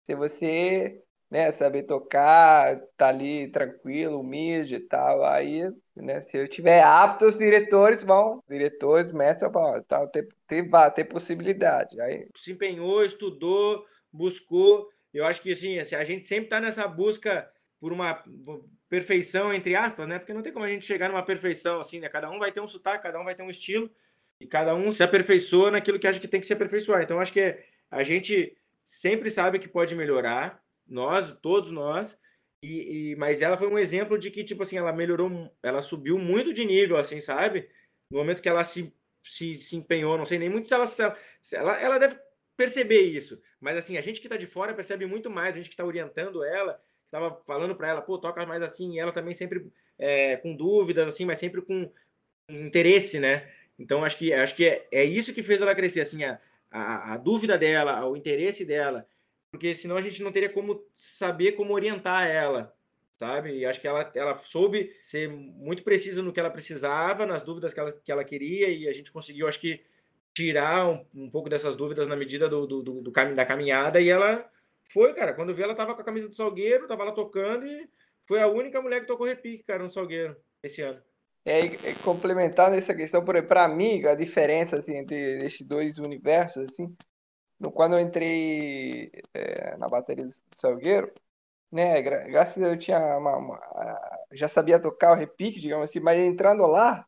se você, né, saber tocar, tá ali tranquilo, humilde e tal, aí, né, se eu tiver apto, os diretores vão, diretores, mestres vão, tal, tem, tem, tem possibilidade. Aí
se empenhou, estudou, buscou. Eu acho que assim, a gente sempre tá nessa busca por uma perfeição entre aspas, né? Porque não tem como a gente chegar numa perfeição assim, né? Cada um vai ter um sotaque, cada um vai ter um estilo e cada um se aperfeiçoa naquilo que acha que tem que se aperfeiçoar. Então, acho que a gente sempre sabe que pode melhorar, nós, todos nós, e, e, mas ela foi um exemplo de que, tipo assim, ela melhorou, ela subiu muito de nível, assim, sabe? No momento que ela se, se, se empenhou, não sei nem muito se ela, se ela, ela deve perceber isso, mas assim, a gente que tá de fora percebe muito mais, a gente que tá orientando ela, estava falando para ela, pô, toca mais assim, e ela também sempre é, com dúvidas, assim, mas sempre com interesse, né? Então, acho que, acho que é, é isso que fez ela crescer, assim, a, a, a dúvida dela, o interesse dela, porque senão a gente não teria como saber como orientar ela, sabe? E acho que ela, ela soube ser muito precisa no que ela precisava, nas dúvidas que ela, que ela queria, e a gente conseguiu, acho que, tirar um, um pouco dessas dúvidas na medida do, do, do, do da caminhada, e ela foi, cara, quando vi ela tava com a camisa do Salgueiro, tava lá tocando, e foi a única mulher que tocou repique, cara, no Salgueiro, esse ano.
É, complementando essa questão, para mim, a diferença assim, entre esses dois universos, assim, no, quando eu entrei é, na bateria do Salgueiro, né, gra graças a Deus eu tinha uma, uma, já sabia tocar o repique, digamos assim, mas entrando lá,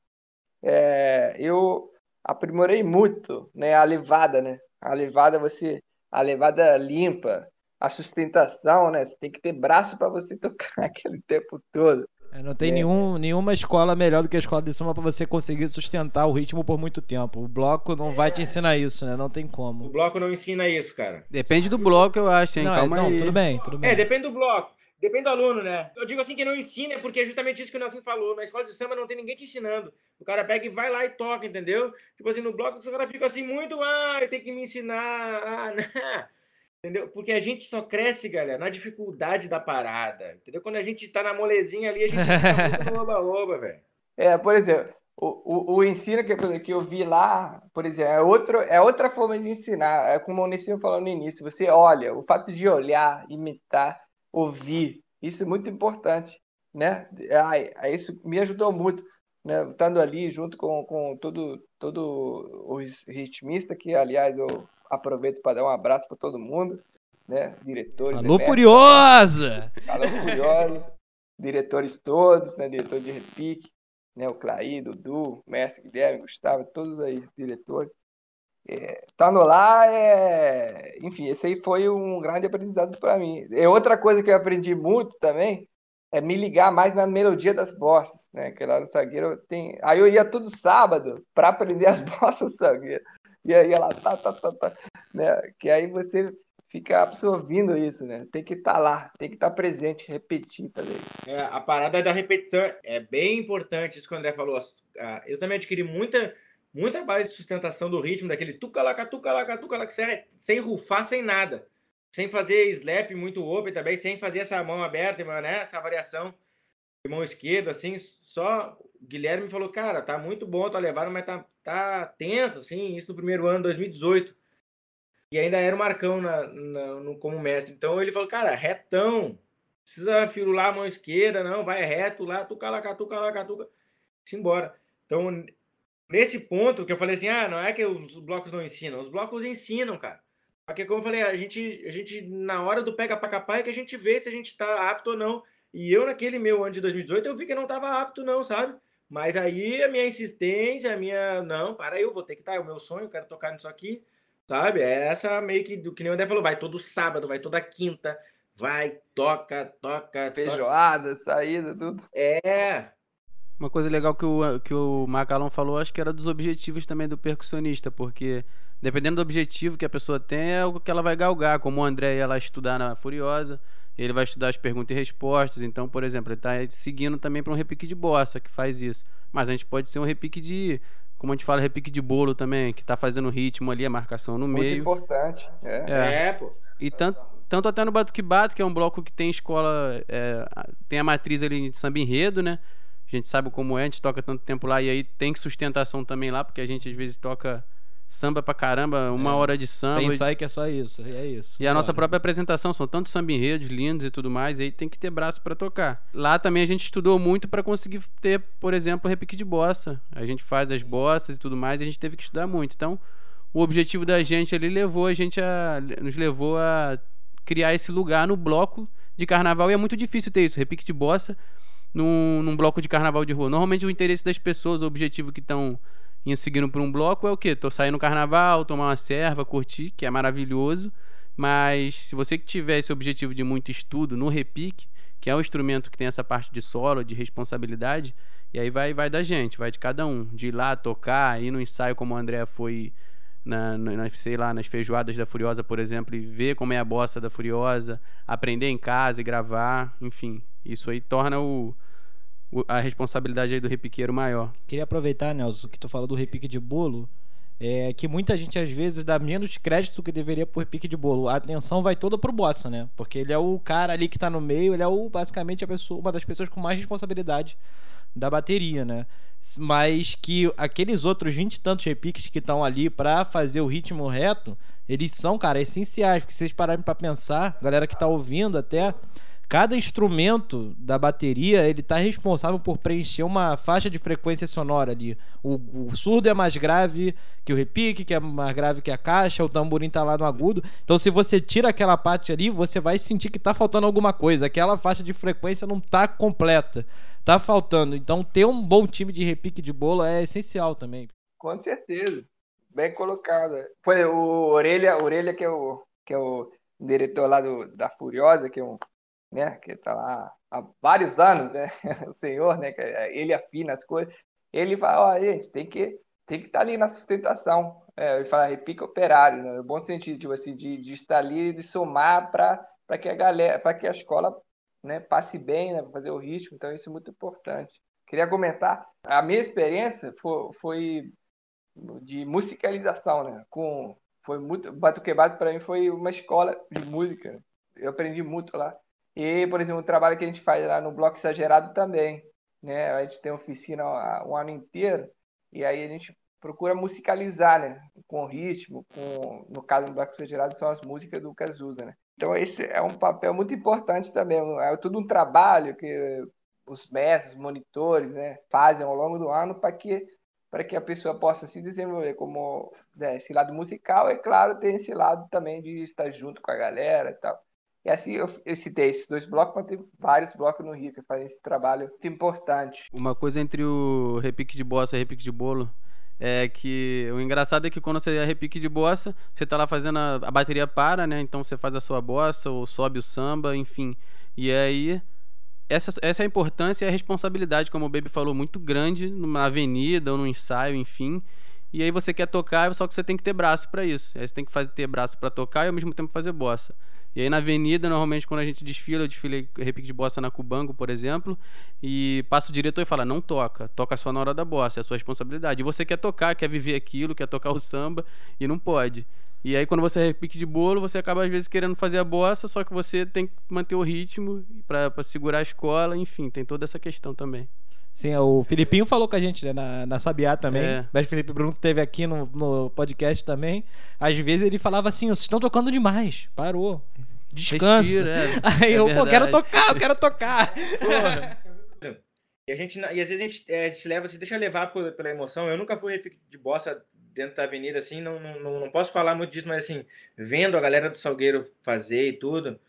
é, eu aprimorei muito, né? A levada, né? A levada você, a levada limpa, a sustentação, né? Você tem que ter braço para você tocar aquele tempo todo.
É, não tem é. nenhum, nenhuma escola melhor do que a escola de samba para você conseguir sustentar o ritmo por muito tempo. O bloco não é. vai te ensinar isso, né? Não tem como.
O bloco não ensina isso, cara.
Depende do bloco, eu acho, hein? Não, Calma
não,
aí.
tudo bem, tudo bem.
É, depende do bloco. Depende do aluno, né? Eu digo assim que não ensina, porque é justamente isso que o Nelson falou. Na escola de samba não tem ninguém te ensinando. O cara pega e vai lá e toca, entendeu? Tipo assim, no bloco o cara fica assim muito, ah, tem que me ensinar, ah, não. Entendeu? Porque a gente só cresce, galera, na dificuldade da parada. Entendeu? Quando a gente tá na molezinha ali, a gente muito oba-oba, velho.
É, por exemplo, o, o, o ensino que, que eu vi lá, por exemplo, é, outro, é outra forma de ensinar. É como o Nessinho falou no início. Você olha, o fato de olhar, imitar, ouvir, isso é muito importante, né? Ah, isso me ajudou muito, né? Estando ali junto com, com todo, todo os ritmistas, que, aliás, eu aproveito para dar um abraço para todo mundo, né? Diretores.
Alô, Furiosa!
Alô, Furiosa! diretores todos, né? Diretor de repique, né? O Claí, Dudu, Mestre Guilherme, Gustavo, todos aí, diretores. É, estando lá, é... enfim, esse aí foi um grande aprendizado para mim. E outra coisa que eu aprendi muito também é me ligar mais na melodia das bossas, né? Que lá no Sagueiro tem. Aí eu ia todo sábado para aprender as bossas Sagueiro. E aí ela tá, tá, tá, tá, né? Que aí você fica absorvendo isso, né? Tem que estar tá lá, tem que estar tá presente, repetir, fazer isso.
É, a parada da repetição é bem importante, isso que o André falou. Eu também adquiri muita, muita base de sustentação do ritmo, daquele tuca-laca, tuca-laca, tuca-laca, sem rufar, sem nada. Sem fazer slap muito open também, sem fazer essa mão aberta, né? Essa variação de mão esquerda, assim, só o Guilherme falou, cara, tá muito bom, tá levando, mas tá, tá tenso, assim, isso no primeiro ano, 2018. E ainda era o Marcão na, na, no, como mestre. Então ele falou, cara, retão, precisa firular a mão esquerda, não, vai reto lá, tuca lá, catuca lá, catuca, embora. Então, nesse ponto que eu falei assim, ah, não é que os blocos não ensinam, os blocos ensinam, cara. Porque como eu falei, a gente, a gente na hora do pega pra capar é que a gente vê se a gente tá apto ou não. E eu, naquele meu ano de 2018, eu vi que eu não tava apto, não, sabe? Mas aí a minha insistência, a minha. Não, para aí, eu vou ter que estar. Tá, é o meu sonho, eu quero tocar nisso aqui. Sabe? É essa meio que do que nem o André falou, vai todo sábado, vai toda quinta, vai, toca, toca.
Feijoada, toca. saída, tudo.
É.
Uma coisa legal que o, que o Macalão falou, acho que era dos objetivos também do percussionista, porque dependendo do objetivo que a pessoa tem, é o que ela vai galgar. Como o André ia lá estudar na Furiosa, ele vai estudar as perguntas e respostas. Então, por exemplo, ele está seguindo também para um repique de bossa que faz isso. Mas a gente pode ser um repique de. Como a gente fala, repique de bolo também, que está fazendo ritmo ali, a marcação no
Muito
meio.
Muito importante. É,
é. é pô.
E tanto, tanto até no Batuque Bato, que é um bloco que tem escola. É, tem a matriz ali de samba enredo, né? A gente sabe como é, a gente toca tanto tempo lá e aí tem sustentação também lá, porque a gente às vezes toca samba pra caramba, uma é. hora de samba.
Tem ensaio que é só isso, é isso.
E a nossa própria apresentação são tantos samba enredos lindos e tudo mais, e aí tem que ter braço para tocar. Lá também a gente estudou muito para conseguir ter, por exemplo, repique de bossa. A gente faz as bossas e tudo mais, e a gente teve que estudar muito. Então, o objetivo da gente ali levou a gente a nos levou a criar esse lugar no bloco de carnaval e é muito difícil ter isso, repique de bossa num, num bloco de carnaval de rua. Normalmente o interesse das pessoas, o objetivo que estão indo seguindo por um bloco é o quê? Tô saindo no carnaval, tomar uma serva, curtir, que é maravilhoso. Mas se você que tiver esse objetivo de muito estudo no repique, que é um instrumento que tem essa parte de solo, de responsabilidade, e aí vai, vai da gente, vai de cada um. De ir lá tocar, ir no ensaio como o André foi na, na, sei lá, nas feijoadas da Furiosa, por exemplo, e ver como é a bossa da Furiosa, aprender em casa e gravar, enfim. Isso aí torna o, a responsabilidade aí do repiqueiro maior.
Queria aproveitar, Nelson, que tu falou do repique de bolo, é que muita gente às vezes dá menos crédito que deveria pro repique de bolo. A atenção vai toda pro bossa, né? Porque ele é o cara ali que tá no meio, ele é o basicamente a pessoa, uma das pessoas com mais responsabilidade da bateria, né? Mas que aqueles outros 20 e tantos repiques que estão ali para fazer o ritmo reto, eles são, cara, essenciais. Porque se vocês pararem para pensar, galera que tá ouvindo até, Cada instrumento da bateria ele está responsável por preencher uma faixa de frequência sonora ali. O, o, surdo é mais grave que o repique, que é mais grave que a caixa, o tamborim está lá no agudo. Então, se você tira aquela parte ali, você vai sentir que está faltando alguma coisa. Aquela faixa de frequência não está completa, está faltando. Então, ter um bom time de repique de bolo é essencial também.
Com certeza. Bem colocado. Foi o Orelha, Orelha que é o, que é o diretor lá do, da Furiosa, que é um, né, que tá lá há vários anos, né? O senhor, né, que ele afina as coisas. Ele fala, ó, gente, tem que tem que estar tá ali na sustentação. É, ele fala repique operário, né? no bom sentido, tipo assim, de, de estar ali, de somar para que a galera, para que a escola né, passe bem, né, fazer o ritmo. Então isso é muito importante. Queria comentar, a minha experiência foi, foi de musicalização, né? Com foi muito Batuquebado para mim foi uma escola de música. Eu aprendi muito lá. E, por exemplo, o trabalho que a gente faz lá no Bloco Exagerado também, né? A gente tem oficina o ano inteiro e aí a gente procura musicalizar, né? Com ritmo, com no caso do Bloco Exagerado são as músicas do Cazuza, né? Então esse é um papel muito importante também. É tudo um trabalho que os mestres, os monitores, né, fazem ao longo do ano para que para que a pessoa possa se desenvolver como né, esse lado musical, é claro, tem esse lado também de estar junto com a galera e tal. E assim eu, citei esses dois blocos, mas tem vários blocos no Rio que fazem esse trabalho muito importante.
Uma coisa entre o repique de bossa e repique de bolo é que o engraçado é que quando você é repique de bossa, você tá lá fazendo a, a bateria para, né? Então você faz a sua bossa ou sobe o samba, enfim. E aí essa, essa é a importância e a responsabilidade, como o Baby falou, muito grande numa avenida ou num ensaio, enfim. E aí você quer tocar, só que você tem que ter braço para isso. Aí você tem que fazer, ter braço para tocar e ao mesmo tempo fazer bossa. E aí na avenida, normalmente quando a gente desfila, eu desfilei repique de bossa na Cubango, por exemplo, e passa o diretor e fala: "Não toca, toca só na hora da bossa, é a sua responsabilidade". E você quer tocar, quer viver aquilo, quer tocar o samba e não pode. E aí quando você repique de bolo, você acaba às vezes querendo fazer a bossa, só que você tem que manter o ritmo para segurar a escola, enfim, tem toda essa questão também.
Sim, o Filipinho falou com a gente, né, na, na Sabiá também. É. Mas o Felipe Bruno teve aqui no, no podcast também. Às vezes ele falava assim: vocês estão tocando demais, parou. Descansa. Respira, é. Aí é eu, verdade. pô, quero tocar, eu quero tocar. Porra.
E, a gente, e às vezes a gente é, se leva, se deixa levar por, pela emoção. Eu nunca fui de bossa dentro da avenida, assim, não, não, não posso falar muito disso, mas assim, vendo a galera do Salgueiro fazer e tudo,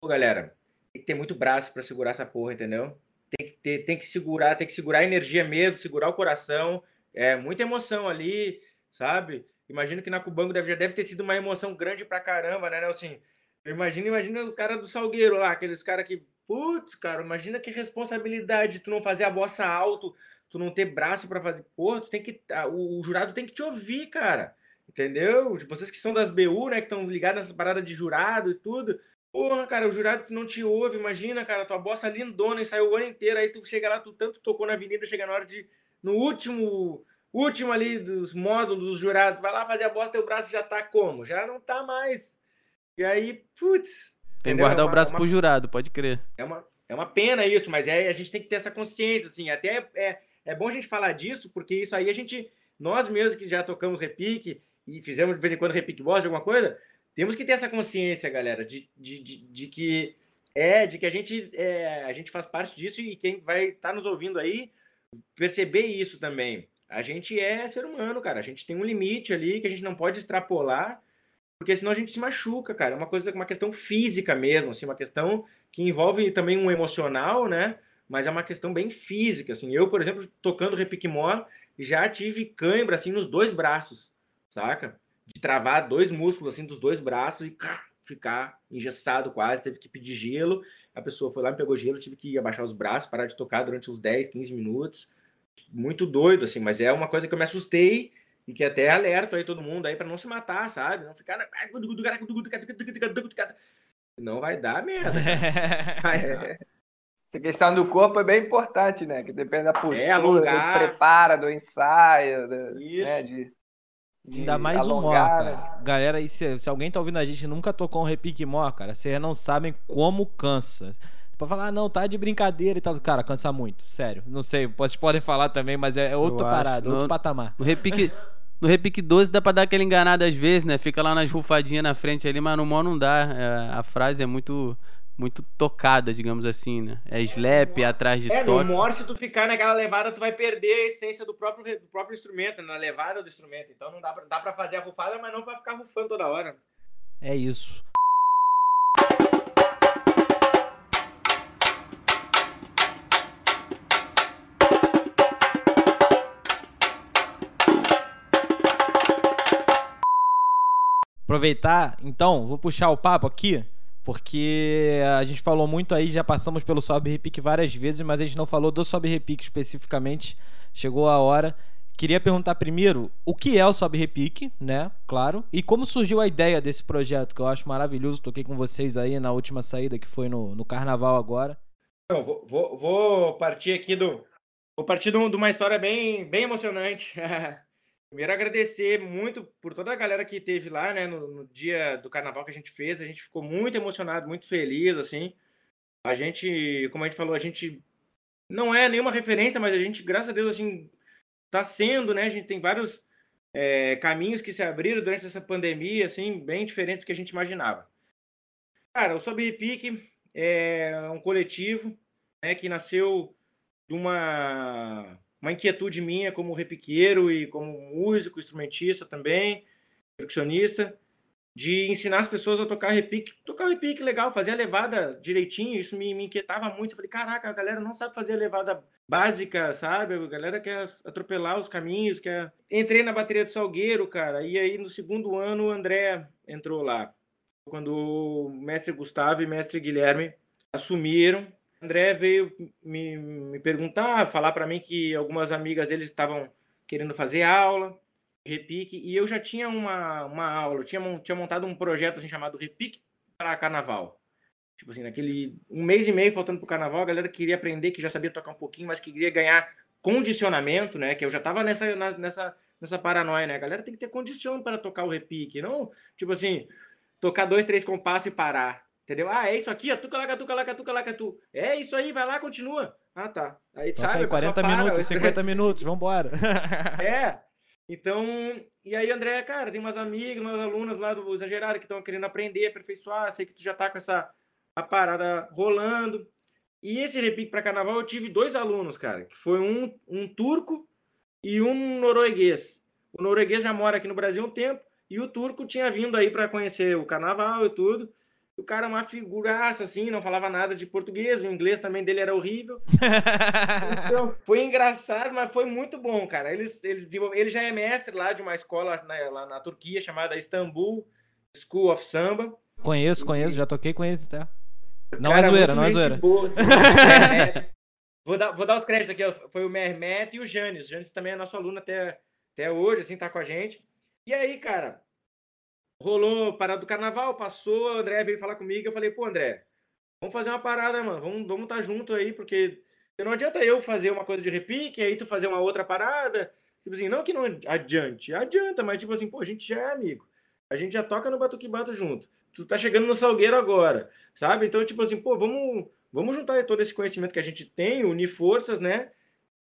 pô, galera, tem que ter muito braço para segurar essa porra, entendeu? Tem que, ter, tem que segurar, tem que segurar a energia mesmo, segurar o coração, é muita emoção ali, sabe? Imagino que na Cubango deve, já deve ter sido uma emoção grande pra caramba, né, Assim, eu imagino, imagina o cara do Salgueiro lá, aqueles caras que, putz, cara, imagina que responsabilidade tu não fazer a bossa alto, tu não ter braço para fazer. Porra, tu tem que. O, jurado tem que te ouvir, cara. Entendeu? Vocês que são das BU, né? Que estão ligados nessas paradas de jurado e tudo. Porra, cara, o jurado não te ouve. Imagina, cara, tua bossa lindona e saiu o ano inteiro. Aí tu chega lá, tu tanto tocou na avenida, chega na hora de. No último. Último ali dos módulos dos jurados, vai lá fazer a bosta, teu braço já tá como? Já não tá mais. E aí, putz.
Tem que guardar é uma, o braço é uma, pro jurado, pode crer.
É uma, é uma pena isso, mas é, a gente tem que ter essa consciência, assim. Até é, é bom a gente falar disso, porque isso aí a gente, nós mesmos que já tocamos repique e fizemos de vez em quando repique boss de alguma coisa, temos que ter essa consciência, galera, de, de, de, de que é, de que a gente, é, a gente faz parte disso e quem vai estar tá nos ouvindo aí perceber isso também. A gente é ser humano, cara. A gente tem um limite ali que a gente não pode extrapolar, porque senão a gente se machuca, cara. É uma coisa, uma questão física mesmo, assim, uma questão que envolve também um emocional, né? mas é uma questão bem física, assim. Eu, por exemplo, tocando repique mó, já tive cãibra, assim, nos dois braços, saca? De travar dois músculos, assim, dos dois braços e ficar engessado quase, teve que pedir gelo. A pessoa foi lá, me pegou gelo, tive que abaixar os braços, parar de tocar durante uns 10, 15 minutos. Muito doido, assim, mas é uma coisa que eu me assustei e que até alerto aí todo mundo aí para não se matar, sabe? Não ficar. Não vai dar merda.
Essa questão do corpo é bem importante, né? Que depende da postura,
é, alongar.
do preparo, do ensaio, do, Isso. Né? de
Ainda mais alongar, o mó, cara. Né? Galera, aí, se, se, alguém tá ouvindo a gente e nunca tocou um repique mó, cara, vocês não sabem como cansa. Pra falar, ah, não, tá de brincadeira e tal. Cara, cansa muito, sério. Não sei, vocês podem falar também, mas é, é outra parada, outro patamar.
No repique, no repique 12 dá pra dar aquela enganada às vezes, né? Fica lá nas rufadinhas na frente ali, mas no mó não dá. É, a frase é muito muito tocada, digamos assim, né? É slap, é, atrás de
é,
toque.
É, no Morse, se tu ficar naquela levada, tu vai perder a essência do próprio, do próprio instrumento, né? na levada do instrumento. Então não dá pra, dá pra fazer a rufada, mas não vai ficar rufando toda hora.
É isso. Aproveitar, então, vou puxar o papo aqui porque a gente falou muito aí, já passamos pelo Sobe Repique várias vezes, mas a gente não falou do Sobe Repique especificamente. Chegou a hora. Queria perguntar primeiro o que é o Sobe Repique, né? Claro. E como surgiu a ideia desse projeto, que eu acho maravilhoso. Toquei com vocês aí na última saída, que foi no, no carnaval agora.
Vou, vou, vou partir aqui do. Vou partir de uma história bem, bem emocionante. Primeiro, agradecer muito por toda a galera que teve lá, né, no, no, dia do carnaval que a gente fez. A gente ficou muito emocionado, muito feliz, assim. A gente, como a gente falou, a gente não é nenhuma referência, mas a gente, graças a Deus, assim, tá sendo, né? A gente tem vários é, caminhos que se abriram durante essa pandemia, assim, bem diferentes do que a gente imaginava. Cara, o Sob Repique é um coletivo né, que nasceu de uma uma inquietude minha como repiqueiro e como músico, instrumentista também, percussionista, de ensinar as pessoas a tocar repique, tocar repique legal, fazer a levada direitinho, isso me, me inquietava muito. Eu falei, caraca, a galera não sabe fazer a levada básica, sabe? A galera quer atropelar os caminhos, quer... Entrei na bateria do Salgueiro, cara, e aí no segundo ano o André entrou lá. Quando o mestre Gustavo e o mestre Guilherme assumiram André veio me, me perguntar, falar para mim que algumas amigas dele estavam querendo fazer aula, repique, e eu já tinha uma, uma aula, eu tinha, tinha montado um projeto assim chamado Repique para Carnaval. Tipo assim, naquele um mês e meio faltando pro carnaval, a galera queria aprender, que já sabia tocar um pouquinho, mas que queria ganhar condicionamento, né? Que eu já tava nessa, nessa, nessa paranoia, né? A galera tem que ter condição para tocar o repique, não, tipo assim, tocar dois, três compassos e parar. Entendeu? Ah, é isso aqui, tuca lá, tuca lá, tuca lá, tu. É isso aí, vai lá, continua. Ah, tá.
Aí, Toca sabe, aí 40 minutos, 50 minutos, vambora.
é. Então, e aí, André, cara, tem umas amigas, umas alunas lá do Exagerado que estão querendo aprender, aperfeiçoar. Sei que tu já tá com essa a parada rolando. E esse repique para carnaval eu tive dois alunos, cara, que foi um, um turco e um norueguês. O norueguês já mora aqui no Brasil há um tempo e o turco tinha vindo aí para conhecer o carnaval e tudo. O cara é uma figuraça, assim, não falava nada de português, o inglês também dele era horrível. então, foi engraçado, mas foi muito bom, cara. Eles, eles Ele já é mestre lá de uma escola na, lá na Turquia chamada Istanbul School of Samba.
Conheço, conheço, já toquei com eles até. Não cara, é zoeira, não é zoeira. Boa, assim,
é, vou, dar, vou dar os créditos aqui, foi o Mermet e o Janis. O Janis também é nosso aluno até, até hoje, assim, tá com a gente. E aí, cara, rolou parada do carnaval, passou, o André veio falar comigo, eu falei, pô, André, vamos fazer uma parada, mano, vamos vamos estar tá junto aí, porque não adianta eu fazer uma coisa de repique, aí tu fazer uma outra parada, tipo assim, não que não adiante, adianta, mas tipo assim, pô, a gente já é amigo, a gente já toca no Batuque Bato junto, tu tá chegando no Salgueiro agora, sabe? Então, tipo assim, pô, vamos, vamos juntar todo esse conhecimento que a gente tem, unir forças, né?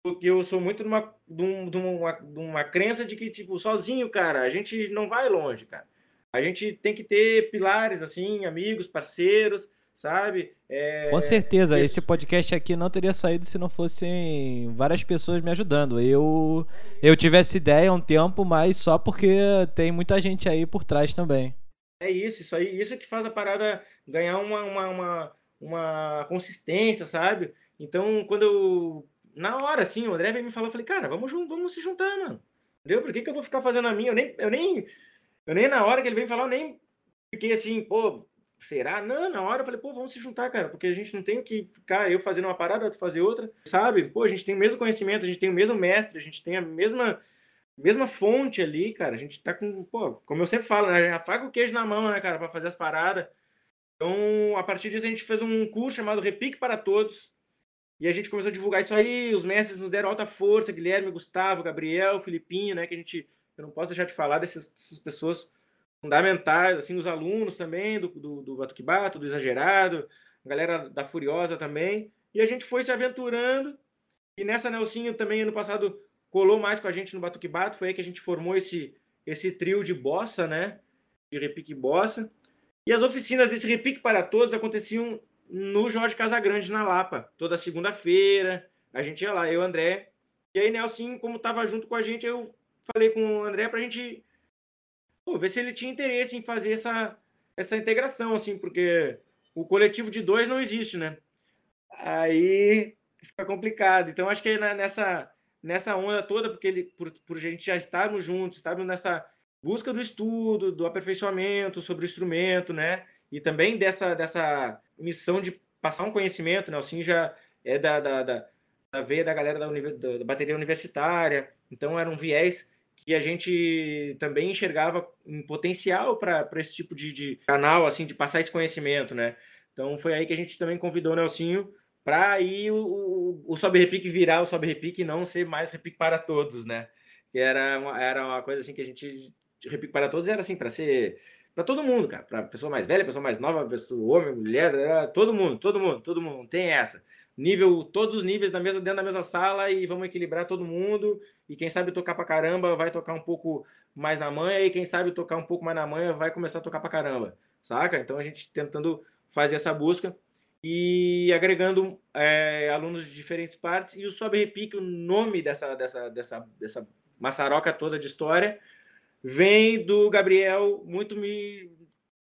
Porque eu sou muito de uma, de uma, de uma crença de que, tipo, sozinho, cara, a gente não vai longe, cara a gente tem que ter pilares, assim, amigos, parceiros, sabe?
É... Com certeza, esse podcast aqui não teria saído se não fossem várias pessoas me ajudando. Eu eu tive essa ideia há um tempo, mas só porque tem muita gente aí por trás também.
É isso, isso aí, isso que faz a parada ganhar uma, uma, uma, uma consistência, sabe? Então, quando eu. Na hora, assim, o André veio me falar, eu falei, cara, vamos, vamos se juntar, mano. Entendeu? Por que, que eu vou ficar fazendo a minha? Eu nem, eu nem eu nem na hora que ele veio falar, eu nem fiquei assim, pô, será? Não, na hora eu falei, pô, vamos se juntar, cara, porque a gente não tem que ficar eu fazendo uma parada, tu fazer outra, sabe? Pô, a gente tem o mesmo conhecimento, a gente tem o mesmo mestre, a gente tem a mesma mesma fonte ali, cara. A gente tá com, pô, como eu sempre falo, né? A faca e o queijo na mão, né, cara, para fazer as paradas. Então, a partir disso a gente fez um curso chamado Repique para Todos. E a gente começou a divulgar isso aí, os mestres nos deram alta força, Guilherme, Gustavo, Gabriel, Filipinho, né, que a gente eu não posso deixar de falar dessas, dessas pessoas fundamentais, assim, os alunos também, do, do, do Batuque Bato, do Exagerado, a galera da Furiosa também. E a gente foi se aventurando. E nessa Nelsinho também, ano passado, colou mais com a gente no Batuque Bato. Foi aí que a gente formou esse, esse trio de bossa, né? De repique bossa. E as oficinas desse repique para todos aconteciam no Jorge Casagrande, na Lapa. Toda segunda-feira. A gente ia lá, eu André. E aí, Nelson, como estava junto com a gente, eu falei com o André para a gente pô, ver se ele tinha interesse em fazer essa, essa integração, assim, porque o coletivo de dois não existe, né? Aí fica complicado. Então, acho que nessa, nessa onda toda, porque ele, por, por a gente já estarmos juntos, estarmos nessa, busca do estudo, do aperfeiçoamento sobre o instrumento, né? E também dessa, dessa missão de passar um conhecimento, né? O Sim já é da, da, da, da veia da galera da, da bateria universitária, então era um viés que a gente também enxergava um potencial para esse tipo de, de, canal, assim, de passar esse conhecimento, né? Então foi aí que a gente também convidou o Nelsinho para aí o, o, o Sobe Repique virar o Sobe Repique e não ser mais Repique para todos, né? Que era uma, era uma coisa assim que a gente Repique para todos era assim para ser para todo mundo, cara, para pessoa mais velha, pessoa mais nova, pessoa homem, mulher, todo mundo, todo mundo, todo mundo, tem essa nível, todos os níveis da mesma, dentro da mesma sala e vamos equilibrar todo mundo. E quem sabe tocar pra caramba vai tocar um pouco mais na manha, e quem sabe tocar um pouco mais na manha vai começar a tocar pra caramba, saca? Então a gente tentando fazer essa busca e agregando é, alunos de diferentes partes. E o Sobe Repique, o nome dessa, dessa, dessa, dessa maçaroca toda de história, vem do Gabriel muito me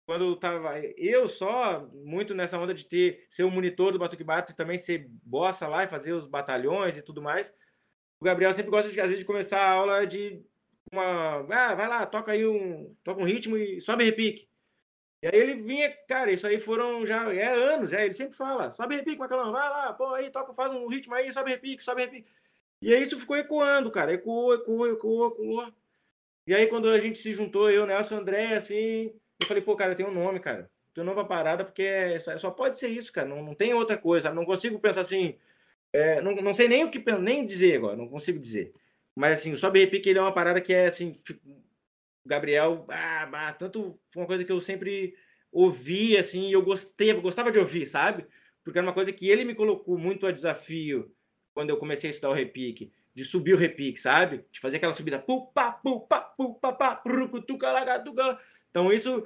quando tava eu só muito nessa onda de ter ser o monitor do Batuque Bato e também ser bossa lá e fazer os batalhões e tudo mais. O Gabriel sempre gosta de às vezes de começar a aula de uma, ah, vai lá, toca aí um, toca um ritmo e sobe repique. E aí ele vinha, cara, isso aí foram já é anos, já ele sempre fala, sobe repique, Macalão, vai lá, pô, aí toca, faz um ritmo aí, sobe repique, sobe repique. E aí isso ficou ecoando, cara, ecoou, ecoou, ecoou, ecoou. E aí quando a gente se juntou, eu, Nelson, André, assim, eu falei, pô, cara, tem um nome, cara. Tem um pra parada, porque é, só pode ser isso, cara. Não, não tem outra coisa. Não consigo pensar assim. É, não, não sei nem o que nem dizer agora, não consigo dizer. Mas assim, o Sobe Repique ele é uma parada que é assim. Gabriel, ah, ah, tanto foi uma coisa que eu sempre ouvi, assim, e eu gostei, gostava de ouvir, sabe? Porque era uma coisa que ele me colocou muito a desafio quando eu comecei a estudar o repique, de subir o repique, sabe? De fazer aquela subida, pupa, pupa, pupa, pá, então isso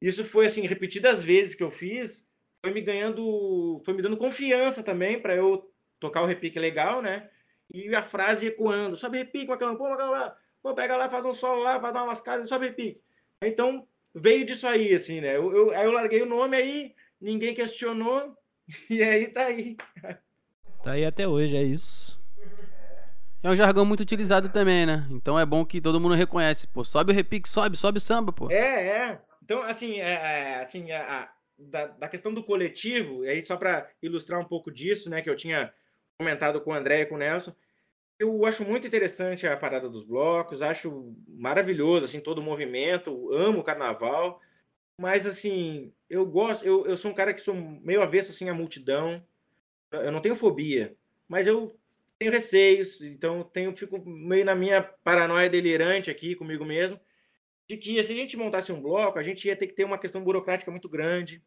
isso foi assim repetidas vezes que eu fiz, foi me ganhando, foi me dando confiança também para eu tocar o repique legal, né? E a frase ecoando, sobe repique, macalão, pô, macalão lá, pô, pega lá, faz um solo lá, vai dar umas casas, sobe repique. Então veio disso aí, assim, né? Eu, eu, aí eu larguei o nome aí, ninguém questionou, e aí tá aí.
Tá aí até hoje, é isso.
É um jargão muito utilizado também, né? Então é bom que todo mundo reconhece. Pô, sobe o repique, sobe, sobe o samba, pô.
É, é. Então, assim, é, é assim, a, a, da, da questão do coletivo, e aí só para ilustrar um pouco disso, né, que eu tinha comentado com o André e com o Nelson, eu acho muito interessante a parada dos blocos, acho maravilhoso, assim, todo o movimento, amo o carnaval, mas, assim, eu gosto, eu, eu sou um cara que sou meio avesso, assim, à multidão, eu não tenho fobia, mas eu tenho receios, então tenho, fico meio na minha paranoia delirante aqui comigo mesmo, de que se a gente montasse um bloco, a gente ia ter que ter uma questão burocrática muito grande,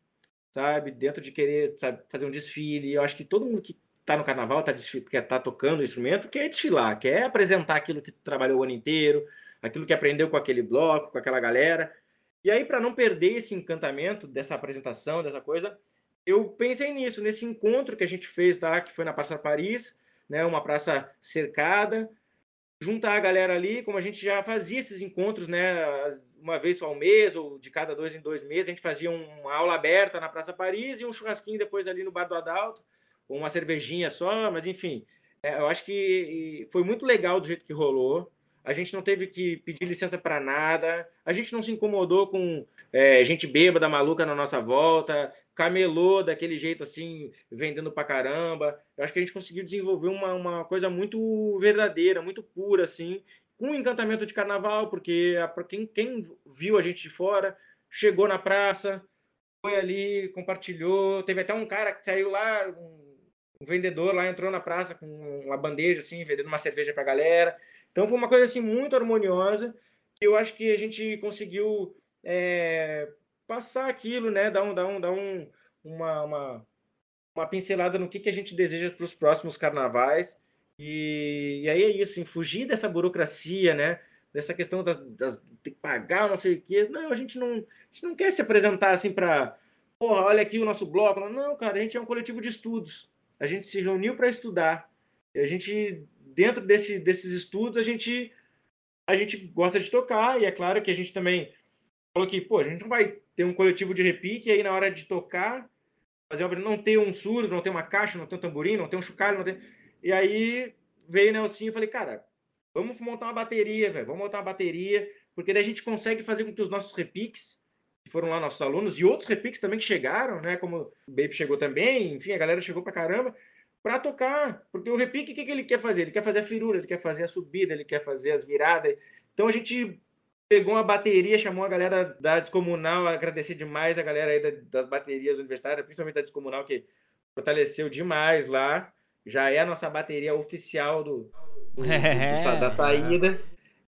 sabe? Dentro de querer sabe, fazer um desfile. Eu acho que todo mundo que está no carnaval, tá, quer tá tocando o instrumento, quer desfilar, quer apresentar aquilo que trabalhou o ano inteiro, aquilo que aprendeu com aquele bloco, com aquela galera. E aí, para não perder esse encantamento dessa apresentação, dessa coisa, eu pensei nisso, nesse encontro que a gente fez, tá? que foi na Praça Paris, né, uma praça cercada, juntar a galera ali, como a gente já fazia esses encontros, né, uma vez ao mês ou de cada dois em dois meses, a gente fazia uma aula aberta na Praça Paris e um churrasquinho depois ali no Bar do Adalto, ou uma cervejinha só, mas enfim, é, eu acho que foi muito legal do jeito que rolou. A gente não teve que pedir licença para nada, a gente não se incomodou com é, gente bêbada, maluca na nossa volta, camelô daquele jeito assim, vendendo pra caramba. Eu acho que a gente conseguiu desenvolver uma, uma coisa muito verdadeira, muito pura, assim, com encantamento de carnaval, porque para quem, quem viu a gente de fora, chegou na praça, foi ali, compartilhou. Teve até um cara que saiu lá, um, um vendedor lá entrou na praça com uma bandeja, assim, vendendo uma cerveja pra galera. Então foi uma coisa assim muito harmoniosa. Eu acho que a gente conseguiu é, passar aquilo, né? Dar um, dar um, dar um, uma, uma, uma pincelada no que, que a gente deseja para os próximos carnavais. E, e, aí é isso, em fugir dessa burocracia, né? Dessa questão das, das de pagar, não sei o quê. Não, a gente não, a gente não quer se apresentar assim para, porra, olha aqui o nosso bloco. Não, cara, a gente é um coletivo de estudos. A gente se reuniu para estudar. E a gente, dentro desse, desses estudos, a gente, a gente gosta de tocar. E é claro que a gente também falou que, pô, a gente não vai ter um coletivo de repique, e aí na hora de tocar, fazer uma, não ter um surdo, não ter uma caixa, não ter um tamborim, não ter um chocalho, não. E aí veio o Nelson e falei, cara, vamos montar uma bateria, velho, vamos montar uma bateria, porque daí a gente consegue fazer com que os nossos repiques, que foram lá nossos alunos, e outros repiques também que chegaram, né, como o Baby chegou também, enfim, a galera chegou pra caramba, para tocar, porque o repique, o que, que ele quer fazer? Ele quer fazer a firula, ele quer fazer a subida, ele quer fazer as viradas, então a gente pegou uma bateria, chamou a galera da Descomunal, agradecer demais a galera aí das baterias universitárias, principalmente da Descomunal, que fortaleceu demais lá. Já é a nossa bateria oficial do, do, é. do da saída.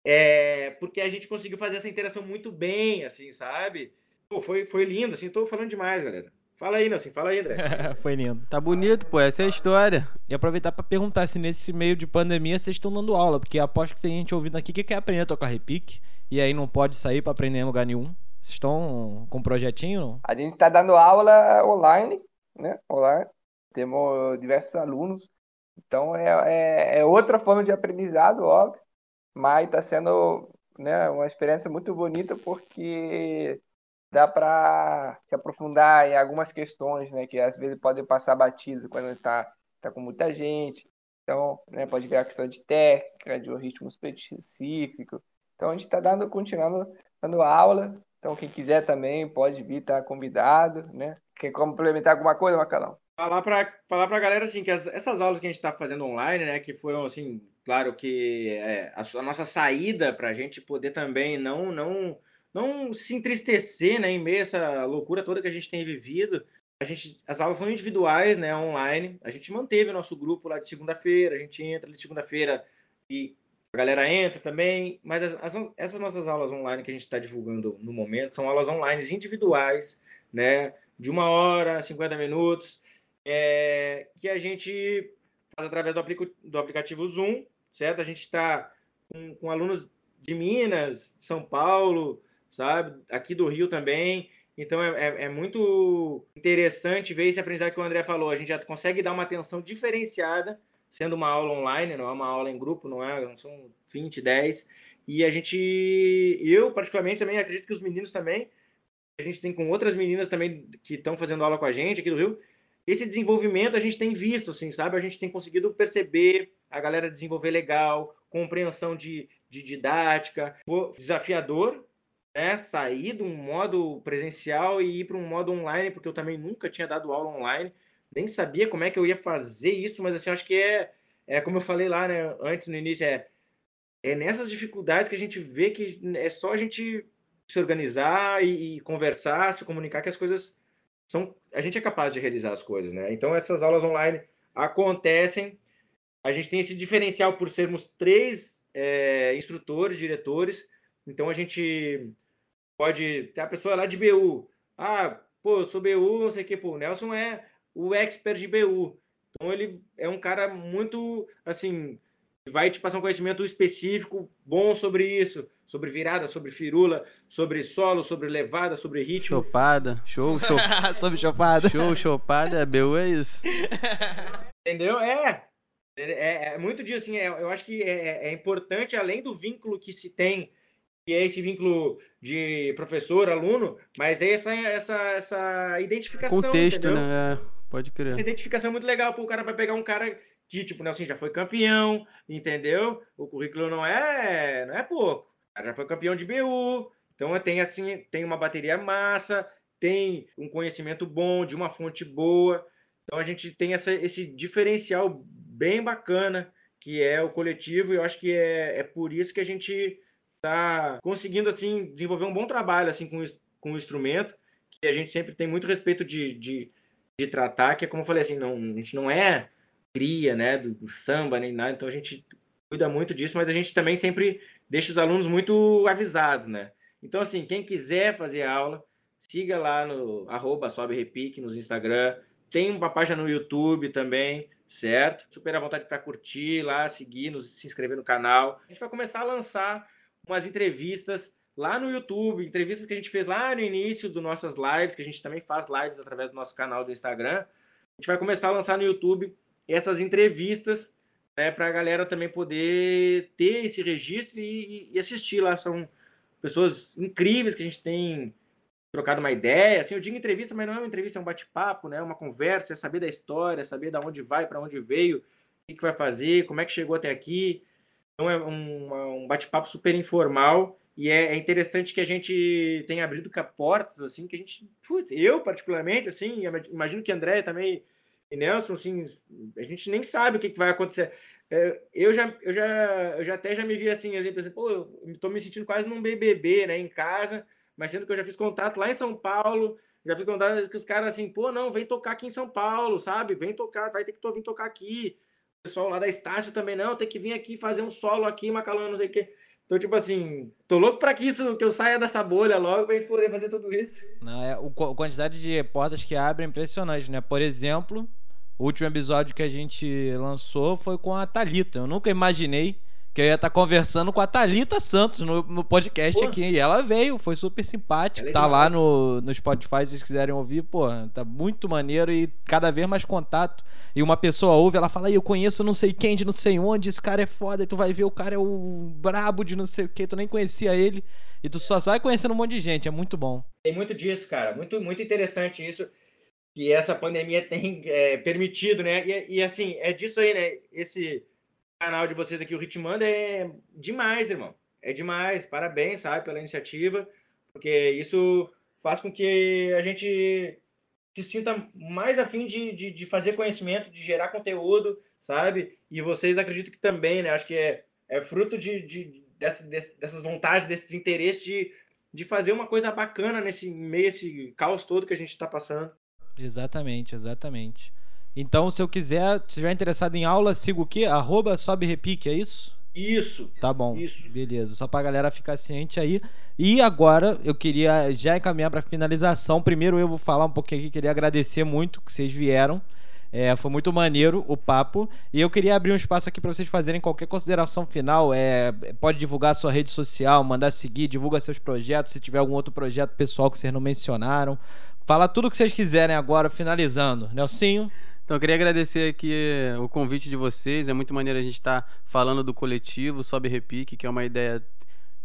É, porque a gente conseguiu fazer essa interação muito bem, assim, sabe? Pô, foi, foi lindo, assim, tô falando demais, galera. Fala aí, Nelson, fala aí, André.
Foi lindo.
Tá bonito, pô, essa é a história.
E aproveitar para perguntar se nesse meio de pandemia vocês estão dando aula, porque aposto que tem gente ouvindo aqui que quer aprender a tocar repique e aí não pode sair para aprender em lugar nenhum. Vocês estão com um projetinho?
A gente tá dando aula online, né? Online. Temos diversos alunos. Então é, é, é outra forma de aprendizado, óbvio, mas está sendo né, uma experiência muito bonita porque dá para se aprofundar em algumas questões, né, que às vezes podem passar batido quando está tá com muita gente. Então, né, pode a questão de técnica, de um ritmo específico. Então, a gente está dando, continuando dando aula. Então, quem quiser também pode vir, tá convidado, né? Quer complementar alguma coisa, Macalão?
Falar para falar para galera assim que as, essas aulas que a gente está fazendo online, né, que foram assim, claro que é, a, a nossa saída para a gente poder também não não não se entristecer, né, em meio a essa loucura toda que a gente tem vivido. A gente, as aulas são individuais, né, online. A gente manteve o nosso grupo lá de segunda-feira, a gente entra de segunda-feira e a galera entra também, mas as, as, essas nossas aulas online que a gente está divulgando no momento são aulas online individuais, né, de uma hora, 50 minutos, é, que a gente faz através do, aplico, do aplicativo Zoom, certo? A gente está com, com alunos de Minas, São Paulo, sabe? Aqui do Rio também. Então é, é, é, muito interessante ver esse aprendizado que o André falou. A gente já consegue dar uma atenção diferenciada, sendo uma aula online, não é uma aula em grupo, não é? Não são 20, 10. E a gente, eu particularmente também, acredito que os meninos também, a gente tem com outras meninas também que estão fazendo aula com a gente aqui do Rio, esse desenvolvimento a gente tem visto, assim, sabe? A gente tem conseguido perceber a galera desenvolver legal, compreensão de, de didática, desafiador, né, sair de um modo presencial e ir para um modo online, porque eu também nunca tinha dado aula online, nem sabia como é que eu ia fazer isso, mas assim, acho que é, é como eu falei lá, né, antes no início, é, é nessas dificuldades que a gente vê que é só a gente se organizar e, e conversar, se comunicar que as coisas são, a gente é capaz de realizar as coisas, né? Então essas aulas online acontecem, a gente tem esse diferencial por sermos três é, instrutores, diretores, então a gente pode ter a pessoa lá de BU. Ah, pô, eu sou BU, não sei o que, pô, o Nelson é o expert de BU. Então ele é um cara muito, assim, vai te passar um conhecimento específico bom sobre isso, sobre virada, sobre firula, sobre solo, sobre levada, sobre ritmo.
Chopada, show, show.
sobre chopada.
Show, chopada, BU é isso.
Entendeu? É. É, é muito disso, assim, é, eu acho que é, é importante, além do vínculo que se tem que é esse vínculo de professor, aluno, mas é essa, essa, essa identificação.
Contexto,
entendeu?
né? É, pode crer.
Essa identificação é muito legal, porque o cara vai pegar um cara que, tipo, Nelson já foi campeão, entendeu? O currículo não é, não é pouco. O cara já foi campeão de BU, então tem assim, tem uma bateria massa, tem um conhecimento bom, de uma fonte boa. Então a gente tem essa, esse diferencial bem bacana que é o coletivo, e eu acho que é, é por isso que a gente está conseguindo assim desenvolver um bom trabalho assim com, com o instrumento, que a gente sempre tem muito respeito de, de, de tratar, que é como eu falei assim, não, a gente não é cria, né, do, do, samba nem nada, então a gente cuida muito disso, mas a gente também sempre deixa os alunos muito avisados, né? Então assim, quem quiser fazer aula, siga lá no arroba sobe repique nos Instagram, tem uma página no YouTube também, certo? Super à vontade para curtir lá, seguir, nos, se inscrever no canal. A gente vai começar a lançar umas entrevistas lá no YouTube, entrevistas que a gente fez lá no início das nossas lives, que a gente também faz lives através do nosso canal do Instagram. A gente vai começar a lançar no YouTube essas entrevistas, né, para a galera também poder ter esse registro e, e, assistir lá. São pessoas incríveis que a gente tem trocado uma ideia. Assim, eu digo entrevista, mas não é uma entrevista, é um bate-papo, né? Uma conversa, é saber da história, é saber da onde vai, para onde veio, o que, que vai fazer, como é que chegou até aqui. Então é um, um bate-papo super informal e é, é, interessante que a gente tenha abrido portas, assim, que a gente, putz, eu particularmente, assim, imagino que André também e Nelson, assim, a gente nem sabe o que, que vai acontecer. É, eu já, eu já, eu já até já me vi assim, exemplo, pô, eu tô me sentindo quase num BBB, né, em casa, mas sendo que eu já fiz contato lá em São Paulo, já fiz contato que os caras assim, pô, não, vem tocar aqui em São Paulo, sabe? Vem tocar, vai ter que vir tocar aqui. O pessoal lá da Estácio também, não, tem que vir aqui fazer um solo aqui, Macalão, não sei o quê. Então, tipo assim, tô louco pra que isso, que eu saia dessa bolha logo pra gente poder fazer tudo isso.
Não, é, o, a quantidade de portas que abre é impressionante, né? Por exemplo, o último episódio que a gente lançou foi com a Talita. Eu nunca imaginei que eu ia estar conversando com a Talita Santos no, no podcast pô. aqui. E ela veio, foi super simpática. É tá lá no, no Spotify se vocês quiserem ouvir. Pô, tá muito maneiro e cada vez mais contato. E uma pessoa ouve, ela fala: eu conheço não sei quem de não sei onde, esse cara é foda. E tu vai ver, o cara é o brabo de não sei o que, tu nem conhecia ele. E tu só sai conhecendo um monte de gente, é muito bom.
Tem muito disso, cara. Muito, muito interessante isso que essa pandemia tem é, permitido, né? E, e, assim, é disso aí, né? Esse canal de vocês aqui, o Ritmando, é demais, irmão. É demais. Parabéns, sabe, pela iniciativa, porque isso faz com que a gente se sinta mais afim de, de, de fazer conhecimento, de gerar conteúdo, sabe? E vocês acredito que também, né? Acho que é, é fruto de, de, dessa, dessas vontades, desses interesses de, de fazer uma coisa bacana nesse meio, esse caos todo que a gente está passando.
Exatamente, exatamente. Então, se eu quiser, se estiver interessado em aula, siga o quê? Arroba sobe repique, é isso?
Isso.
Tá bom.
Isso.
Beleza. Só pra galera ficar ciente aí. E agora eu queria já encaminhar pra finalização. Primeiro eu vou falar um pouquinho aqui, queria agradecer muito que vocês vieram. É, foi muito maneiro o papo. E eu queria abrir um espaço aqui para vocês fazerem qualquer consideração final. É, pode divulgar sua rede social, mandar seguir, divulga seus projetos. Se tiver algum outro projeto pessoal que vocês não mencionaram, Fala tudo o que vocês quiserem agora, finalizando. Nelsinho?
Então, eu queria agradecer aqui eh, o convite de vocês. É muito maneiro a gente estar tá falando do coletivo Sobe Repique, que é uma ideia,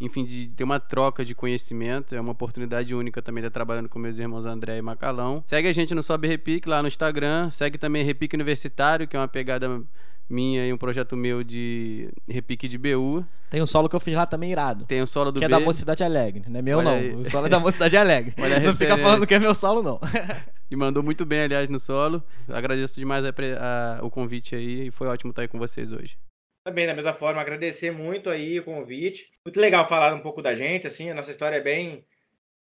enfim, de ter uma troca de conhecimento. É uma oportunidade única também de estar trabalhando com meus irmãos André e Macalão. Segue a gente no Sobe Repique lá no Instagram. Segue também Repique Universitário, que é uma pegada minha e um projeto meu de repique de BU.
Tem um solo que eu fiz lá também irado.
Tem o um solo do
Que
B.
é da Mocidade Alegre, não é meu Olha não. Aí. O solo é da Mocidade Alegre. não fica falando que é meu solo não.
e mandou muito bem, aliás, no solo. Agradeço demais a, a, o convite aí e foi ótimo estar aí com vocês hoje.
Também, da mesma forma, agradecer muito aí o convite. Muito legal falar um pouco da gente, assim, a nossa história é bem,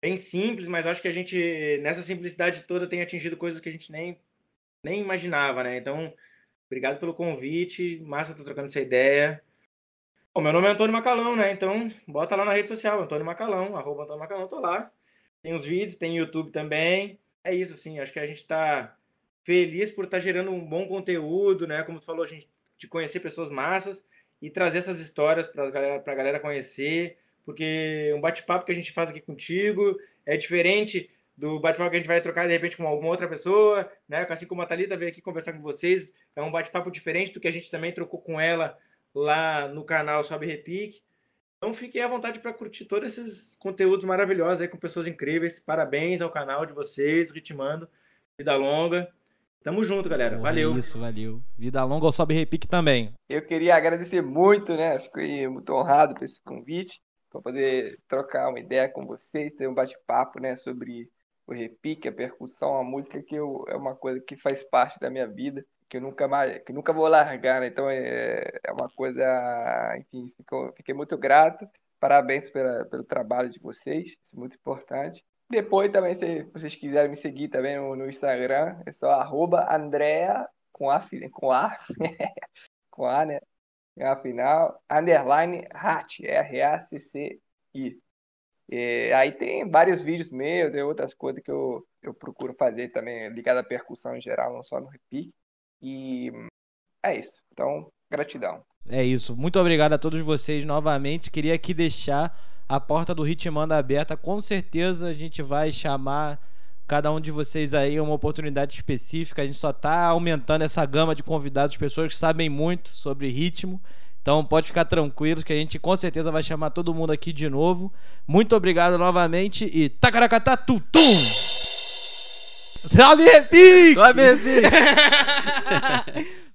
bem simples, mas acho que a gente, nessa simplicidade toda, tem atingido coisas que a gente nem, nem imaginava, né? Então, Obrigado pelo convite. Massa tá trocando essa ideia. O meu nome é Antônio Macalão, né? Então, bota lá na rede social, Antônio Macalão, arroba Antônio Macalão, tô lá. Tem os vídeos, tem YouTube também. É isso, assim, acho que a gente tá feliz por estar tá gerando um bom conteúdo, né? Como tu falou, a gente de conhecer pessoas massas e trazer essas histórias para galera, a galera conhecer, porque um bate-papo que a gente faz aqui contigo é diferente do bate-papo que a gente vai trocar de repente com alguma outra pessoa, né? Assim como a Thalita veio aqui conversar com vocês, é um bate-papo diferente do que a gente também trocou com ela lá no canal Sobe Repique. Então fiquem à vontade para curtir todos esses conteúdos maravilhosos aí com pessoas incríveis. Parabéns ao canal de vocês, Ritmando. Vida longa. Tamo junto, galera. Valeu.
É isso, valeu. Vida longa ao Sobe Repique também.
Eu queria agradecer muito, né? Fiquei muito honrado por esse convite, para poder trocar uma ideia com vocês, ter um bate-papo, né, sobre o repique, a percussão, a música que eu, é uma coisa que faz parte da minha vida, que eu nunca mais, que nunca vou largar, né? Então é, é uma coisa, enfim, fiquei muito grato. Parabéns pela, pelo trabalho de vocês, isso é muito importante. Depois também, se vocês quiserem me seguir também no, no Instagram, é só arroba Andrea com A, com A, com A, né? Afinal, underline Hat, R-A-C-C-I. E aí tem vários vídeos meus, tem outras coisas que eu, eu procuro fazer também, ligado à percussão em geral, não só no repique. E é isso. Então, gratidão.
É isso. Muito obrigado a todos vocês novamente. Queria aqui deixar a porta do Ritmanda aberta. Com certeza a gente vai chamar cada um de vocês aí uma oportunidade específica. A gente só está aumentando essa gama de convidados, pessoas que sabem muito sobre ritmo. Então pode ficar tranquilo que a gente com certeza vai chamar todo mundo aqui de novo. Muito obrigado novamente e tacaracatá tutum! Salve, Repique!
Salve, Repique!